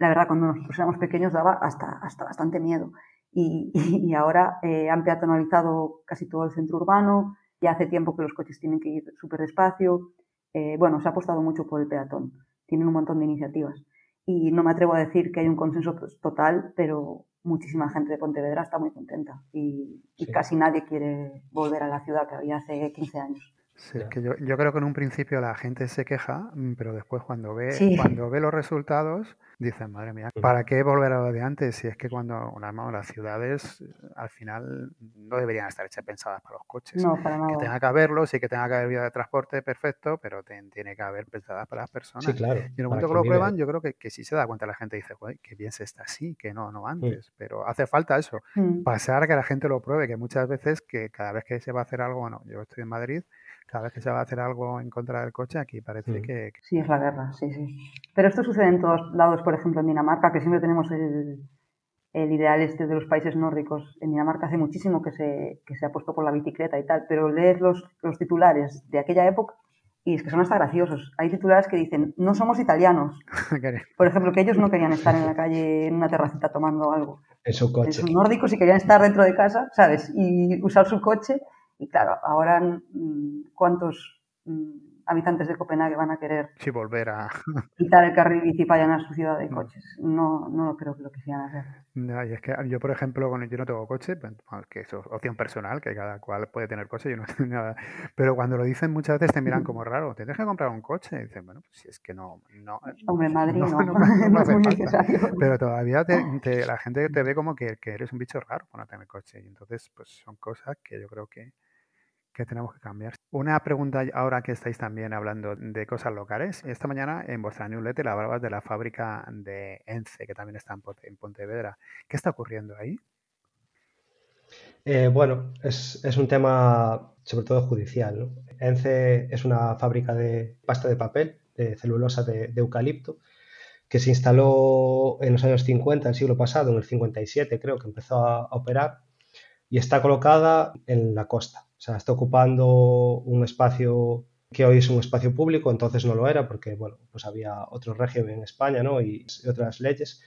la verdad cuando nosotros éramos pequeños daba hasta, hasta bastante miedo. Y, y ahora eh, han peatonalizado casi todo el centro urbano, ya hace tiempo que los coches tienen que ir súper despacio. Eh, bueno, se ha apostado mucho por el peatón. Tienen un montón de iniciativas. Y no me atrevo a decir que hay un consenso total, pero muchísima gente de Pontevedra está muy contenta. Y, y casi nadie quiere volver a la ciudad que había hace 15 años. Sí, es que yo, yo, creo que en un principio la gente se queja, mm, pero después cuando ve, cuando ve los resultados, dicen, madre mía, ¿para qué volver a lo de antes? Si es que cuando las ciudades al final no deberían estar hechas pensadas para los coches. No, para nada. Que tenga que haberlos y que tenga que haber vía de transporte perfecto, pero tiene que haber pensadas para las personas. Sí, claro. Y en el momento que lo prueban, yo creo que, que sí se da cuenta la gente dice, Joder, que bien se está así, que no, no antes. Pero hace falta eso, mm. pasar a que la gente lo pruebe, que muchas veces que cada vez que se va a hacer algo, bueno, yo estoy en Madrid, cada vez que se va a hacer algo en contra del coche, aquí parece mm. que... Sí, es la guerra, sí, sí. Pero esto sucede en todos lados, por ejemplo en Dinamarca, que siempre tenemos el, el ideal este de los países nórdicos. En Dinamarca hace muchísimo que se, que se ha puesto por la bicicleta y tal, pero lees los, los titulares de aquella época y es que son hasta graciosos. Hay titulares que dicen, no somos italianos. Por ejemplo, que ellos no querían estar en la calle en una terracita tomando algo. En su coche. Son nórdicos y querían estar dentro de casa, ¿sabes? Y usar su coche y claro, ahora mm, cuántos mm, habitantes de Copenhague van a querer sí, volver a quitar el carril bici para llenar su ciudad de mm. coches. No, no creo que lo quisieran hacer. y es que yo, por ejemplo, bueno, yo no tengo coche, pues, que es opción personal, que cada cual puede tener coche, yo no tengo nada. Pero cuando lo dicen muchas veces te miran como raro, te que comprar un coche. Y dicen, bueno, pues si es que no. no Hombre, Madrid no, no, es muy necesario. Pero todavía te, la gente te ve como que, que eres un bicho raro por no tener coche. Y entonces, pues son cosas que yo creo que tenemos que cambiar. Una pregunta ahora que estáis también hablando de cosas locales. Esta mañana en vuestra newsletter hablabas de la fábrica de ENCE, que también está en Pontevedra. ¿Qué está ocurriendo ahí? Eh, bueno, es, un tema sobre todo judicial. ENCE es una fábrica de pasta de papel, de celulosa de, eucalipto, que se instaló en los años 50 del siglo pasado, en el 57 creo que empezó a operar, y está colocada en la costa o sea, está ocupando un espacio que hoy es un espacio público, entonces no lo era porque, bueno, pues había otro régimen en España, ¿no? Y, otras leyes.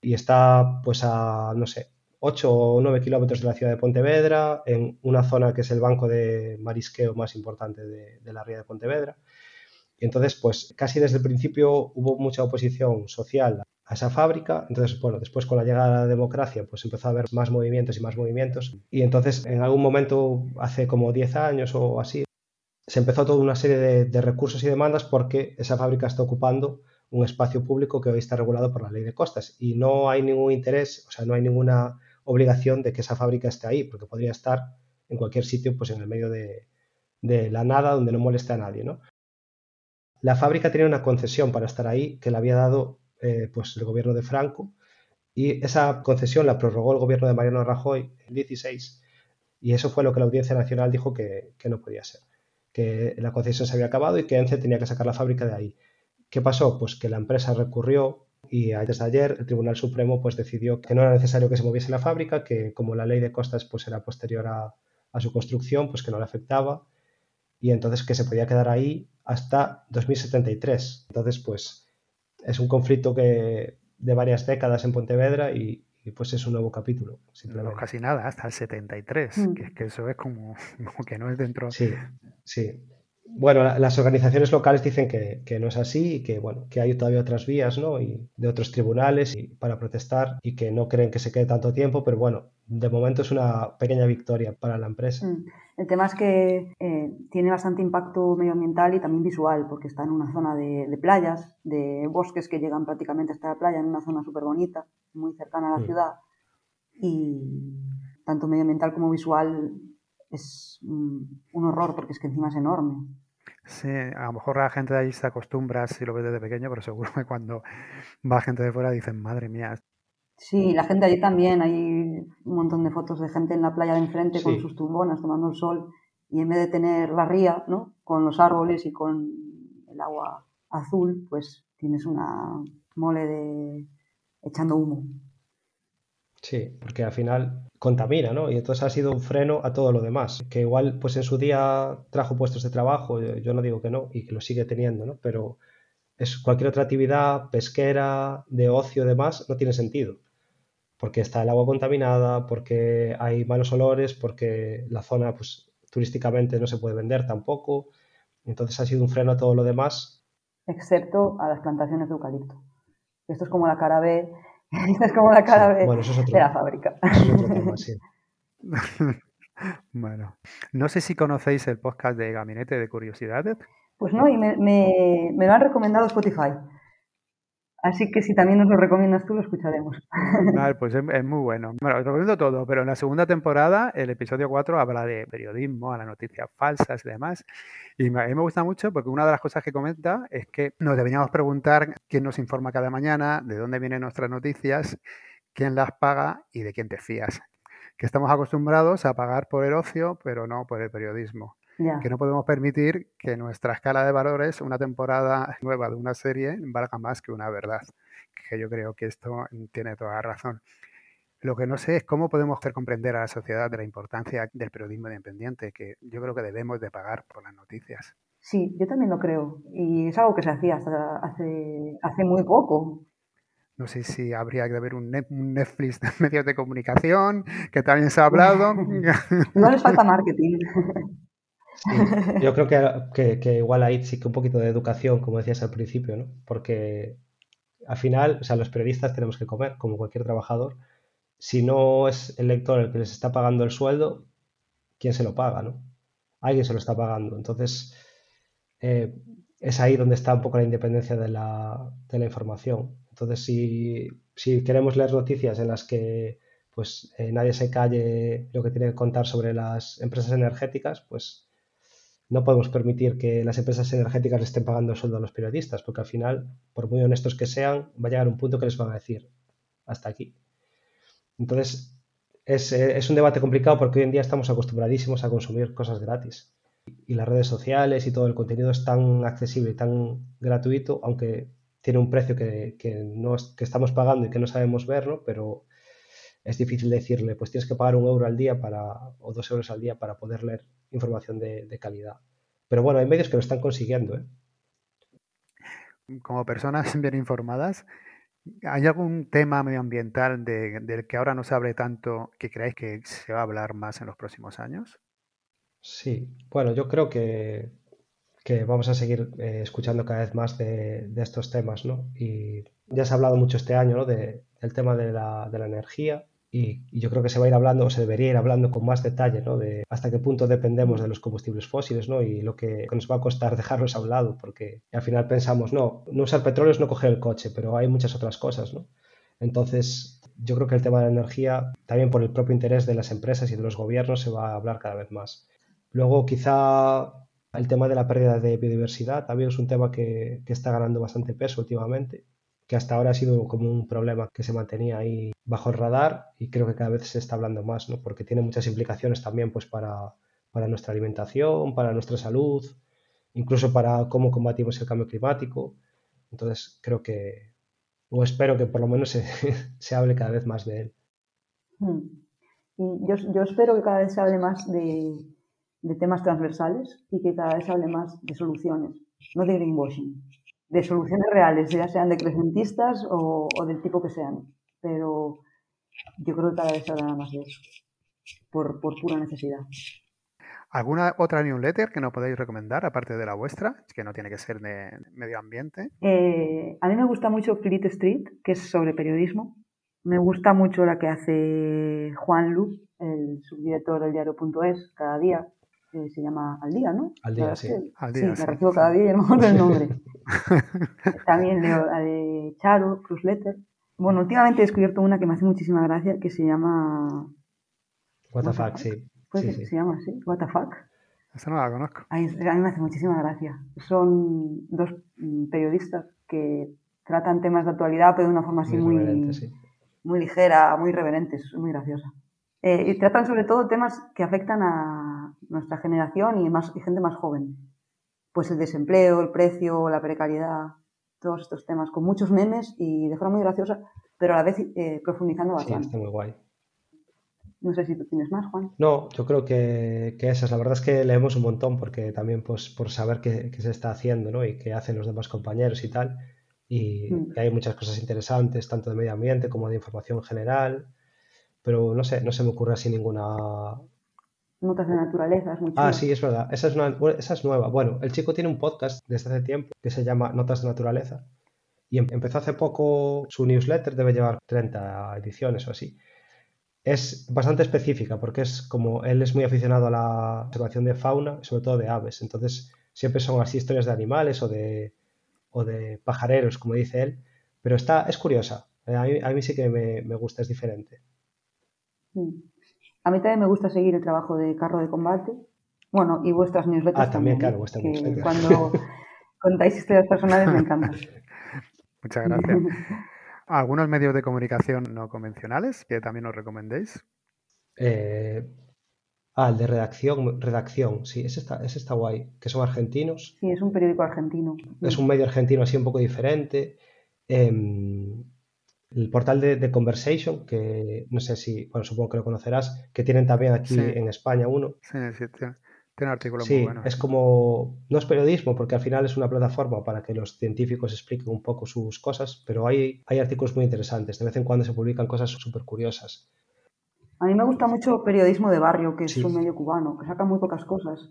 Y está, pues, a, no sé, 8 o 9 kilómetros de la ciudad de Pontevedra, en una zona que es el banco de marisqueo más importante de, de la ría de Pontevedra. Y entonces, pues, casi desde el principio hubo mucha oposición social a esa fábrica. Entonces, bueno, después con la llegada de la democracia, pues empezó a haber más movimientos y más movimientos. Y entonces, en algún momento, hace como 10 años o así, se empezó toda una serie de, recursos y demandas porque esa fábrica está ocupando un espacio público que hoy está regulado por la ley de costas y no hay ningún interés, o sea, no hay ninguna obligación de que esa fábrica esté ahí, porque podría estar en cualquier sitio, pues en el medio de, la nada, donde no moleste a nadie, ¿no? La fábrica tenía una concesión para estar ahí que le había dado eh, pues el gobierno de Franco y esa concesión la prorrogó el gobierno de Mariano Rajoy en 16 y eso fue lo que la Audiencia Nacional dijo que no podía ser que la concesión se había acabado y que ENCE tenía que sacar la fábrica de ahí. ¿Qué pasó? Pues que la empresa recurrió y antes de ayer el Tribunal Supremo pues decidió que no era necesario que se moviese la fábrica, que como la ley de costas pues era posterior a, su construcción, pues que no le afectaba y entonces que se podía quedar ahí hasta 2073. Entonces pues es un conflicto que de varias décadas en Pontevedra y, pues es un nuevo capítulo. No, casi nada, hasta el 73, mm. que es que eso es como, como, que no es dentro. Sí, Sí. Bueno, las organizaciones locales dicen que, no es así y que, bueno, que hay todavía otras vías, ¿no? Y de otros tribunales y, para protestar y que no creen que se quede tanto tiempo, pero bueno, de momento es una pequeña victoria para la empresa. Mm. El tema es que eh, tiene bastante impacto medioambiental y también visual, porque está en una zona de, playas, de bosques que llegan prácticamente hasta la playa, en una zona súper bonita, muy cercana a la mm. ciudad. Y tanto medioambiental como visual es un horror porque es que encima es enorme. Sí, a lo mejor la gente de ahí se acostumbra si lo ve desde pequeño, pero seguro que cuando va gente de fuera dicen, madre mía. Sí, la gente allí también, hay un montón de fotos de gente en la playa de enfrente con sus tumbonas tomando el sol y en vez de tener la ría, ¿no? Con los árboles y con el agua azul, pues tienes una mole de echando humo. Sí, porque al final contamina, ¿no? Y entonces ha sido un freno a todo lo demás, que igual pues en su día trajo puestos de trabajo, yo no digo que no, y que lo sigue teniendo, ¿no? Pero es cualquier otra actividad pesquera, de ocio, demás, no tiene sentido. Porque está el agua contaminada, porque hay malos olores, porque la zona pues turísticamente no se puede vender tampoco. Entonces ha sido un freno a todo lo demás. Excepto a las plantaciones de eucalipto. Esto es como la cara B es como la cara de, la fábrica. bueno, no sé si conocéis el podcast de Gabinete de Curiosidades. Pues no, y me, me lo han recomendado Spotify. Así que si también nos lo recomiendas tú, lo escucharemos. Vale, pues es, muy bueno. Bueno, os recomiendo todo, pero en la segunda temporada, el episodio 4 habla de periodismo, a las noticias falsas y demás. Y a mí me gusta mucho porque una de las cosas que comenta es que nos deberíamos preguntar quién nos informa cada mañana, de dónde vienen nuestras noticias, quién las paga y de quién te fías. Que estamos acostumbrados a pagar por el ocio, pero no por el periodismo. Que no podemos permitir que nuestra escala de valores, una temporada nueva de una serie, valga más que una verdad. Que yo creo que esto tiene toda la razón. Lo que no sé es cómo podemos hacer comprender a la sociedad de la importancia del periodismo independiente, que yo creo que debemos de pagar por las noticias. Sí, yo también lo creo. Y es algo que se hacía hasta hace, hace muy poco. No sé si habría que haber un, Netflix de medios de comunicación, que también se ha hablado. no les falta marketing. Yo creo que, que, igual ahí sí que un poquito de educación, como decías al principio, ¿no? Porque al final, o sea, los periodistas tenemos que comer, como cualquier trabajador. Si no es el lector el que les está pagando el sueldo, ¿quién se lo paga, no? Alguien se lo está pagando. Entonces, eh, es ahí donde está un poco la independencia de la, de la información. Entonces, si, si, queremos leer noticias en las que pues eh, nadie se calle lo que tiene que contar sobre las empresas energéticas, pues no podemos permitir que las empresas energéticas le estén pagando el sueldo a los periodistas, porque al final, por muy honestos que sean, va a llegar un punto que les van a decir, hasta aquí. Entonces, es, es un debate complicado porque hoy en día estamos acostumbradísimos a consumir cosas gratis. Y las redes sociales y todo el contenido es tan accesible y tan gratuito, aunque tiene un precio que, que estamos pagando y que no sabemos verlo, pero es difícil decirle, pues tienes que pagar un euro al día para, o dos euros al día para poder leer información de, calidad. Pero bueno, hay medios que lo están consiguiendo. ¿eh? Como personas bien informadas, ¿hay algún tema medioambiental del que ahora no se hable tanto que creáis que se va a hablar más en los próximos años? Sí, bueno, yo creo que, que vamos a seguir eh, escuchando cada vez más de, estos temas, ¿no? Y ya se ha hablado mucho este año, ¿no? De, del tema de la, de la energía y, yo creo que se va a ir hablando, o se debería ir hablando con más detalle, ¿no? De hasta qué punto dependemos de los combustibles fósiles, ¿no? Y lo que nos va a costar dejarlos a un lado, porque al final pensamos, no, no usar petróleo es no coger el coche, pero hay muchas otras cosas, ¿no? Entonces, yo creo que el tema de la energía, también por el propio interés de las empresas y de los gobiernos, se va a hablar cada vez más. Luego, quizá el tema de la pérdida de biodiversidad también es un tema que, está ganando bastante peso últimamente, que hasta ahora ha sido como un problema que se mantenía ahí bajo el radar y creo que cada vez se está hablando más, ¿no? porque tiene muchas implicaciones también pues, para, nuestra alimentación, para nuestra salud, incluso para cómo combatimos el cambio climático. Entonces creo que, o espero que por lo menos se, hable cada vez más de él. Hmm. Y yo, espero que cada vez se hable más de, de temas transversales y que cada vez hable más de soluciones, no de greenwashing, de soluciones reales, ya sean decrecentistas o, o del tipo que sean. Pero yo creo que cada vez se hablará más de eso, por, por pura necesidad. ¿Alguna otra newsletter que nos podéis recomendar, aparte de la vuestra, que no tiene que ser de medio ambiente? Eh, a mí me gusta mucho Fleet Street, que es sobre periodismo. Me gusta mucho la que hace Juan Lu, el subdirector del diario.es, cada día, se llama Al Día, ¿no? Al Día, sí. Al día, sí, me recibo cada día y no me el nombre. También leo la de Charo, Letter. Bueno, últimamente he descubierto una que me hace muchísima gracia, que se llama... What the fuck, sí. sí, se llama así? What the fuck. Esa no la conozco. A mí, me hace muchísima gracia. Son dos mm, periodistas que tratan temas de actualidad, pero de una forma así muy, muy, muy ligera, muy reverente, es muy graciosa. Eh, y tratan sobre todo temas que afectan a nuestra generación y, más, y gente más joven. Pues el desempleo, el precio, la precariedad, todos estos temas, con muchos memes y de forma muy graciosa, pero a la vez eh, profundizando bastante. Sí, está muy guay. No sé si tú tienes más, Juan. No, yo creo que, que esas. La verdad es que leemos un montón porque también pues, por saber qué, qué se está haciendo ¿no? y qué hacen los demás compañeros y tal. Y, mm. y, hay muchas cosas interesantes, tanto de medio ambiente como de información general pero no sé, no se me ocurre así ninguna. Notas de naturaleza, es muy Ah, sí, es verdad. Esa es, una, esa es nueva. Bueno, el chico tiene un podcast desde hace tiempo que se llama Notas de Naturaleza. Y em, empezó hace poco su newsletter, debe llevar 30 ediciones o así. Es bastante específica porque es como él es muy aficionado a la observación de fauna, sobre todo de aves. Entonces, siempre son así historias de animales o de, o de pajareros, como dice él. Pero está, es curiosa. A mí, a mí sí que me, me gusta, es diferente. A mí también me gusta seguir el trabajo de carro de combate. Bueno, y vuestras newsletters. Ah, también, claro, vuestras newsletters. Cuando contáis historias personales me encanta. Muchas gracias. ¿Algunos medios de comunicación no convencionales que también os recomendéis? Eh, ah, el de redacción, redacción, sí, ese está, ese está guay, que son argentinos. Sí, es un periódico argentino. Es un medio argentino así un poco diferente. Em, el portal de, Conversation, que no sé si, bueno, supongo que lo conocerás, que tienen también aquí en España uno. Sí, sí, tiene, artículos muy buenos. Es como, no es periodismo, porque al final es una plataforma para que los científicos expliquen un poco sus cosas, pero hay, hay artículos muy interesantes. De vez en cuando se publican cosas súper curiosas. A mí me gusta mucho periodismo de barrio, que es un medio cubano, que saca muy pocas cosas.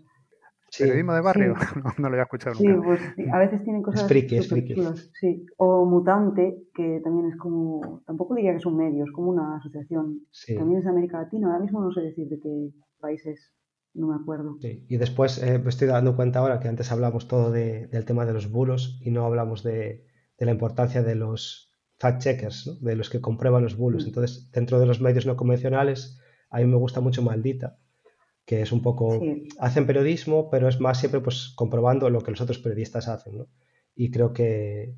¿Periodismo de barrio? No, lo había escuchado nunca. Sí, pues a veces tienen cosas es sí. O Mutante, que también es como, tampoco diría que es un medio, es como una asociación. También es de América Latina, ahora mismo no sé decir de qué países, no me acuerdo. Sí. Y después eh, me estoy dando cuenta ahora que antes hablamos todo del tema de los bulos y no hablamos de, la importancia de los fact-checkers, de los que comprueban los bulos. Mm. Entonces, dentro de los medios no convencionales, a mí me gusta mucho Maldita, que es un poco, hacen periodismo, pero es más siempre pues comprobando lo que los otros periodistas hacen, ¿no? Y creo que,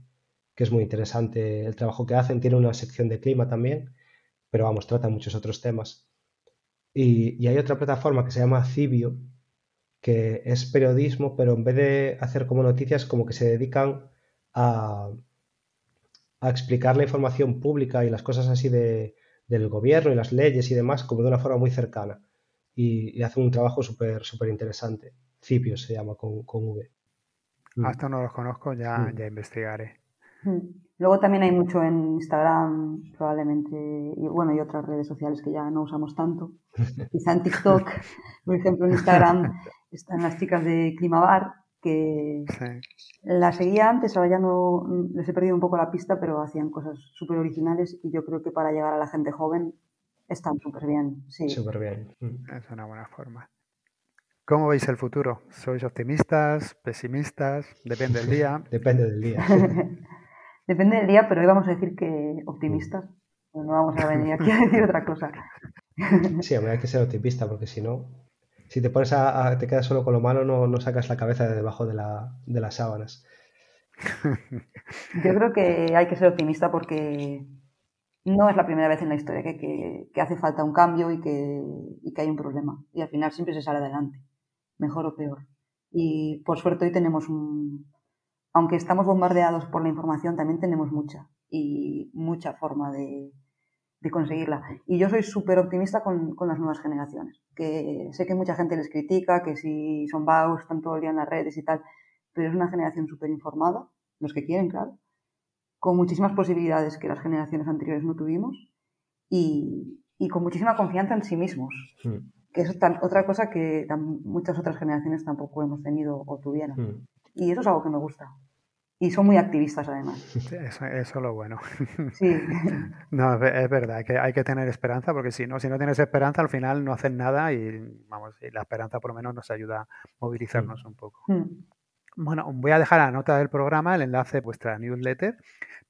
es muy interesante el trabajo que hacen, tiene una sección de clima también, pero vamos, trata muchos otros temas. Y, hay otra plataforma que se llama Cibio, que es periodismo, pero en vez de hacer como noticias, como que se dedican a, a explicar la información pública y las cosas así de, del gobierno y las leyes y demás, como de una forma muy cercana y, hace un trabajo súper súper interesante. Cipio se llama con, con V. Mm. Hasta no los conozco, ya, mm. ya investigaré. Mm. Luego también hay mucho en Instagram, probablemente, y bueno, y otras redes sociales que ya no usamos tanto. Quizá en TikTok, por ejemplo, en Instagram están las chicas de Climabar, que la seguía antes, ahora ya no les he perdido un poco la pista, pero hacían cosas súper originales y yo creo que para llegar a la gente joven están súper bien. Sí. Súper bien. Es una buena forma. ¿Cómo veis el futuro? ¿Sois optimistas, pesimistas? Depende del día. Depende del día. Depende del día, pero hoy vamos a decir que optimistas. No vamos a venir aquí a decir otra cosa. Sí, hay que ser optimista porque si no, si te pones a, te quedas solo con lo malo, no, no sacas la cabeza de debajo de, la, de las sábanas. Yo creo que hay que ser optimista porque no es la primera vez en la historia que, hace falta un cambio y que, hay un problema. Y al final siempre se sale adelante, mejor o peor. Y por suerte hoy tenemos un, aunque estamos bombardeados por la información, también tenemos mucha y mucha forma de, conseguirla. Y yo soy súper optimista con, las nuevas generaciones, que sé que mucha gente les critica, que si son vagos, están todo el día en las redes y tal, pero es una generación súper informada, los que quieren, claro, con muchísimas posibilidades que las generaciones anteriores no tuvimos y, con muchísima confianza en sí mismos, hmm. que es otra cosa que muchas otras generaciones tampoco hemos tenido o tuvieron. Hmm. Y eso es algo que me gusta. Y son muy activistas además. Eso, es lo bueno. Sí. No, es verdad, que hay que tener esperanza porque si no, si no tienes esperanza al final no hacen nada y vamos, la esperanza por lo menos nos ayuda a movilizarnos un poco. Mm. Bueno, voy a dejar a la nota del programa el enlace a vuestra newsletter,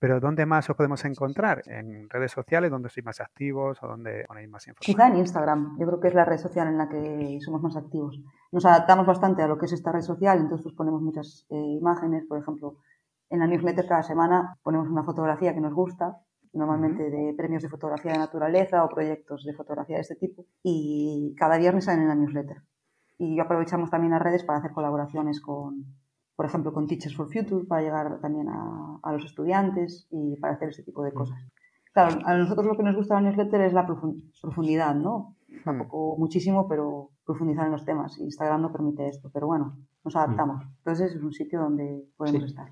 pero ¿dónde más os podemos encontrar? ¿En redes sociales donde sois más activos o donde ponéis más información? Quizá en Instagram, yo creo que es la red social en la que somos más activos. Nos adaptamos bastante a lo que es esta red social, entonces pues ponemos muchas eh, imágenes, por ejemplo, en la newsletter cada semana ponemos una fotografía que nos gusta, normalmente de premios de fotografía de naturaleza o proyectos de fotografía de este tipo, y cada viernes salen en la newsletter. Y aprovechamos también las redes para hacer colaboraciones con, por ejemplo, con Teachers for Future, para llegar también a, a los estudiantes y para hacer ese tipo de cosas. Claro, a nosotros lo que nos gusta de la newsletter es la profundidad, ¿no? Tampoco muchísimo, pero profundizar en los temas. Instagram no permite esto, pero bueno, nos adaptamos. Entonces es un sitio donde podemos estar.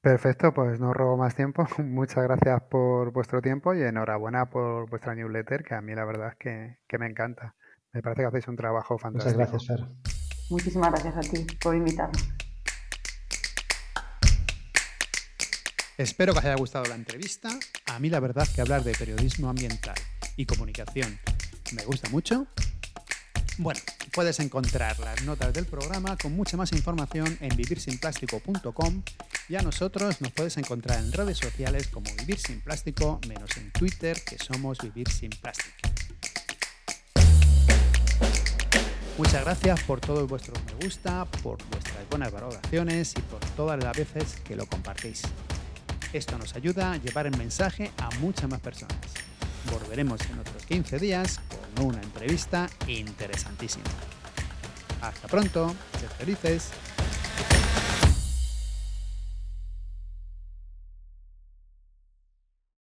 Perfecto, pues no robo más tiempo. Muchas gracias por vuestro tiempo y enhorabuena por vuestra newsletter, que a mí la verdad es que, me encanta. Me parece que hacéis un trabajo fantástico. Muchas gracias, Fer. Muchísimas gracias a ti por invitarme. Espero que os haya gustado la entrevista. A mí la verdad que hablar de periodismo ambiental y comunicación me gusta mucho. Bueno, puedes encontrar las notas del programa con mucha más información en vivirsinplástico.com y a nosotros nos puedes encontrar en redes sociales como Vivir Sin Plástico, menos en Twitter, que somos Vivir Sin Plástico. Muchas gracias por todos vuestros me gusta, por vuestras buenas valoraciones y por todas las veces que lo compartís. Esto nos ayuda a llevar el mensaje a muchas más personas. Volveremos en otros 15 días con una entrevista interesantísima. Hasta pronto, sed felices.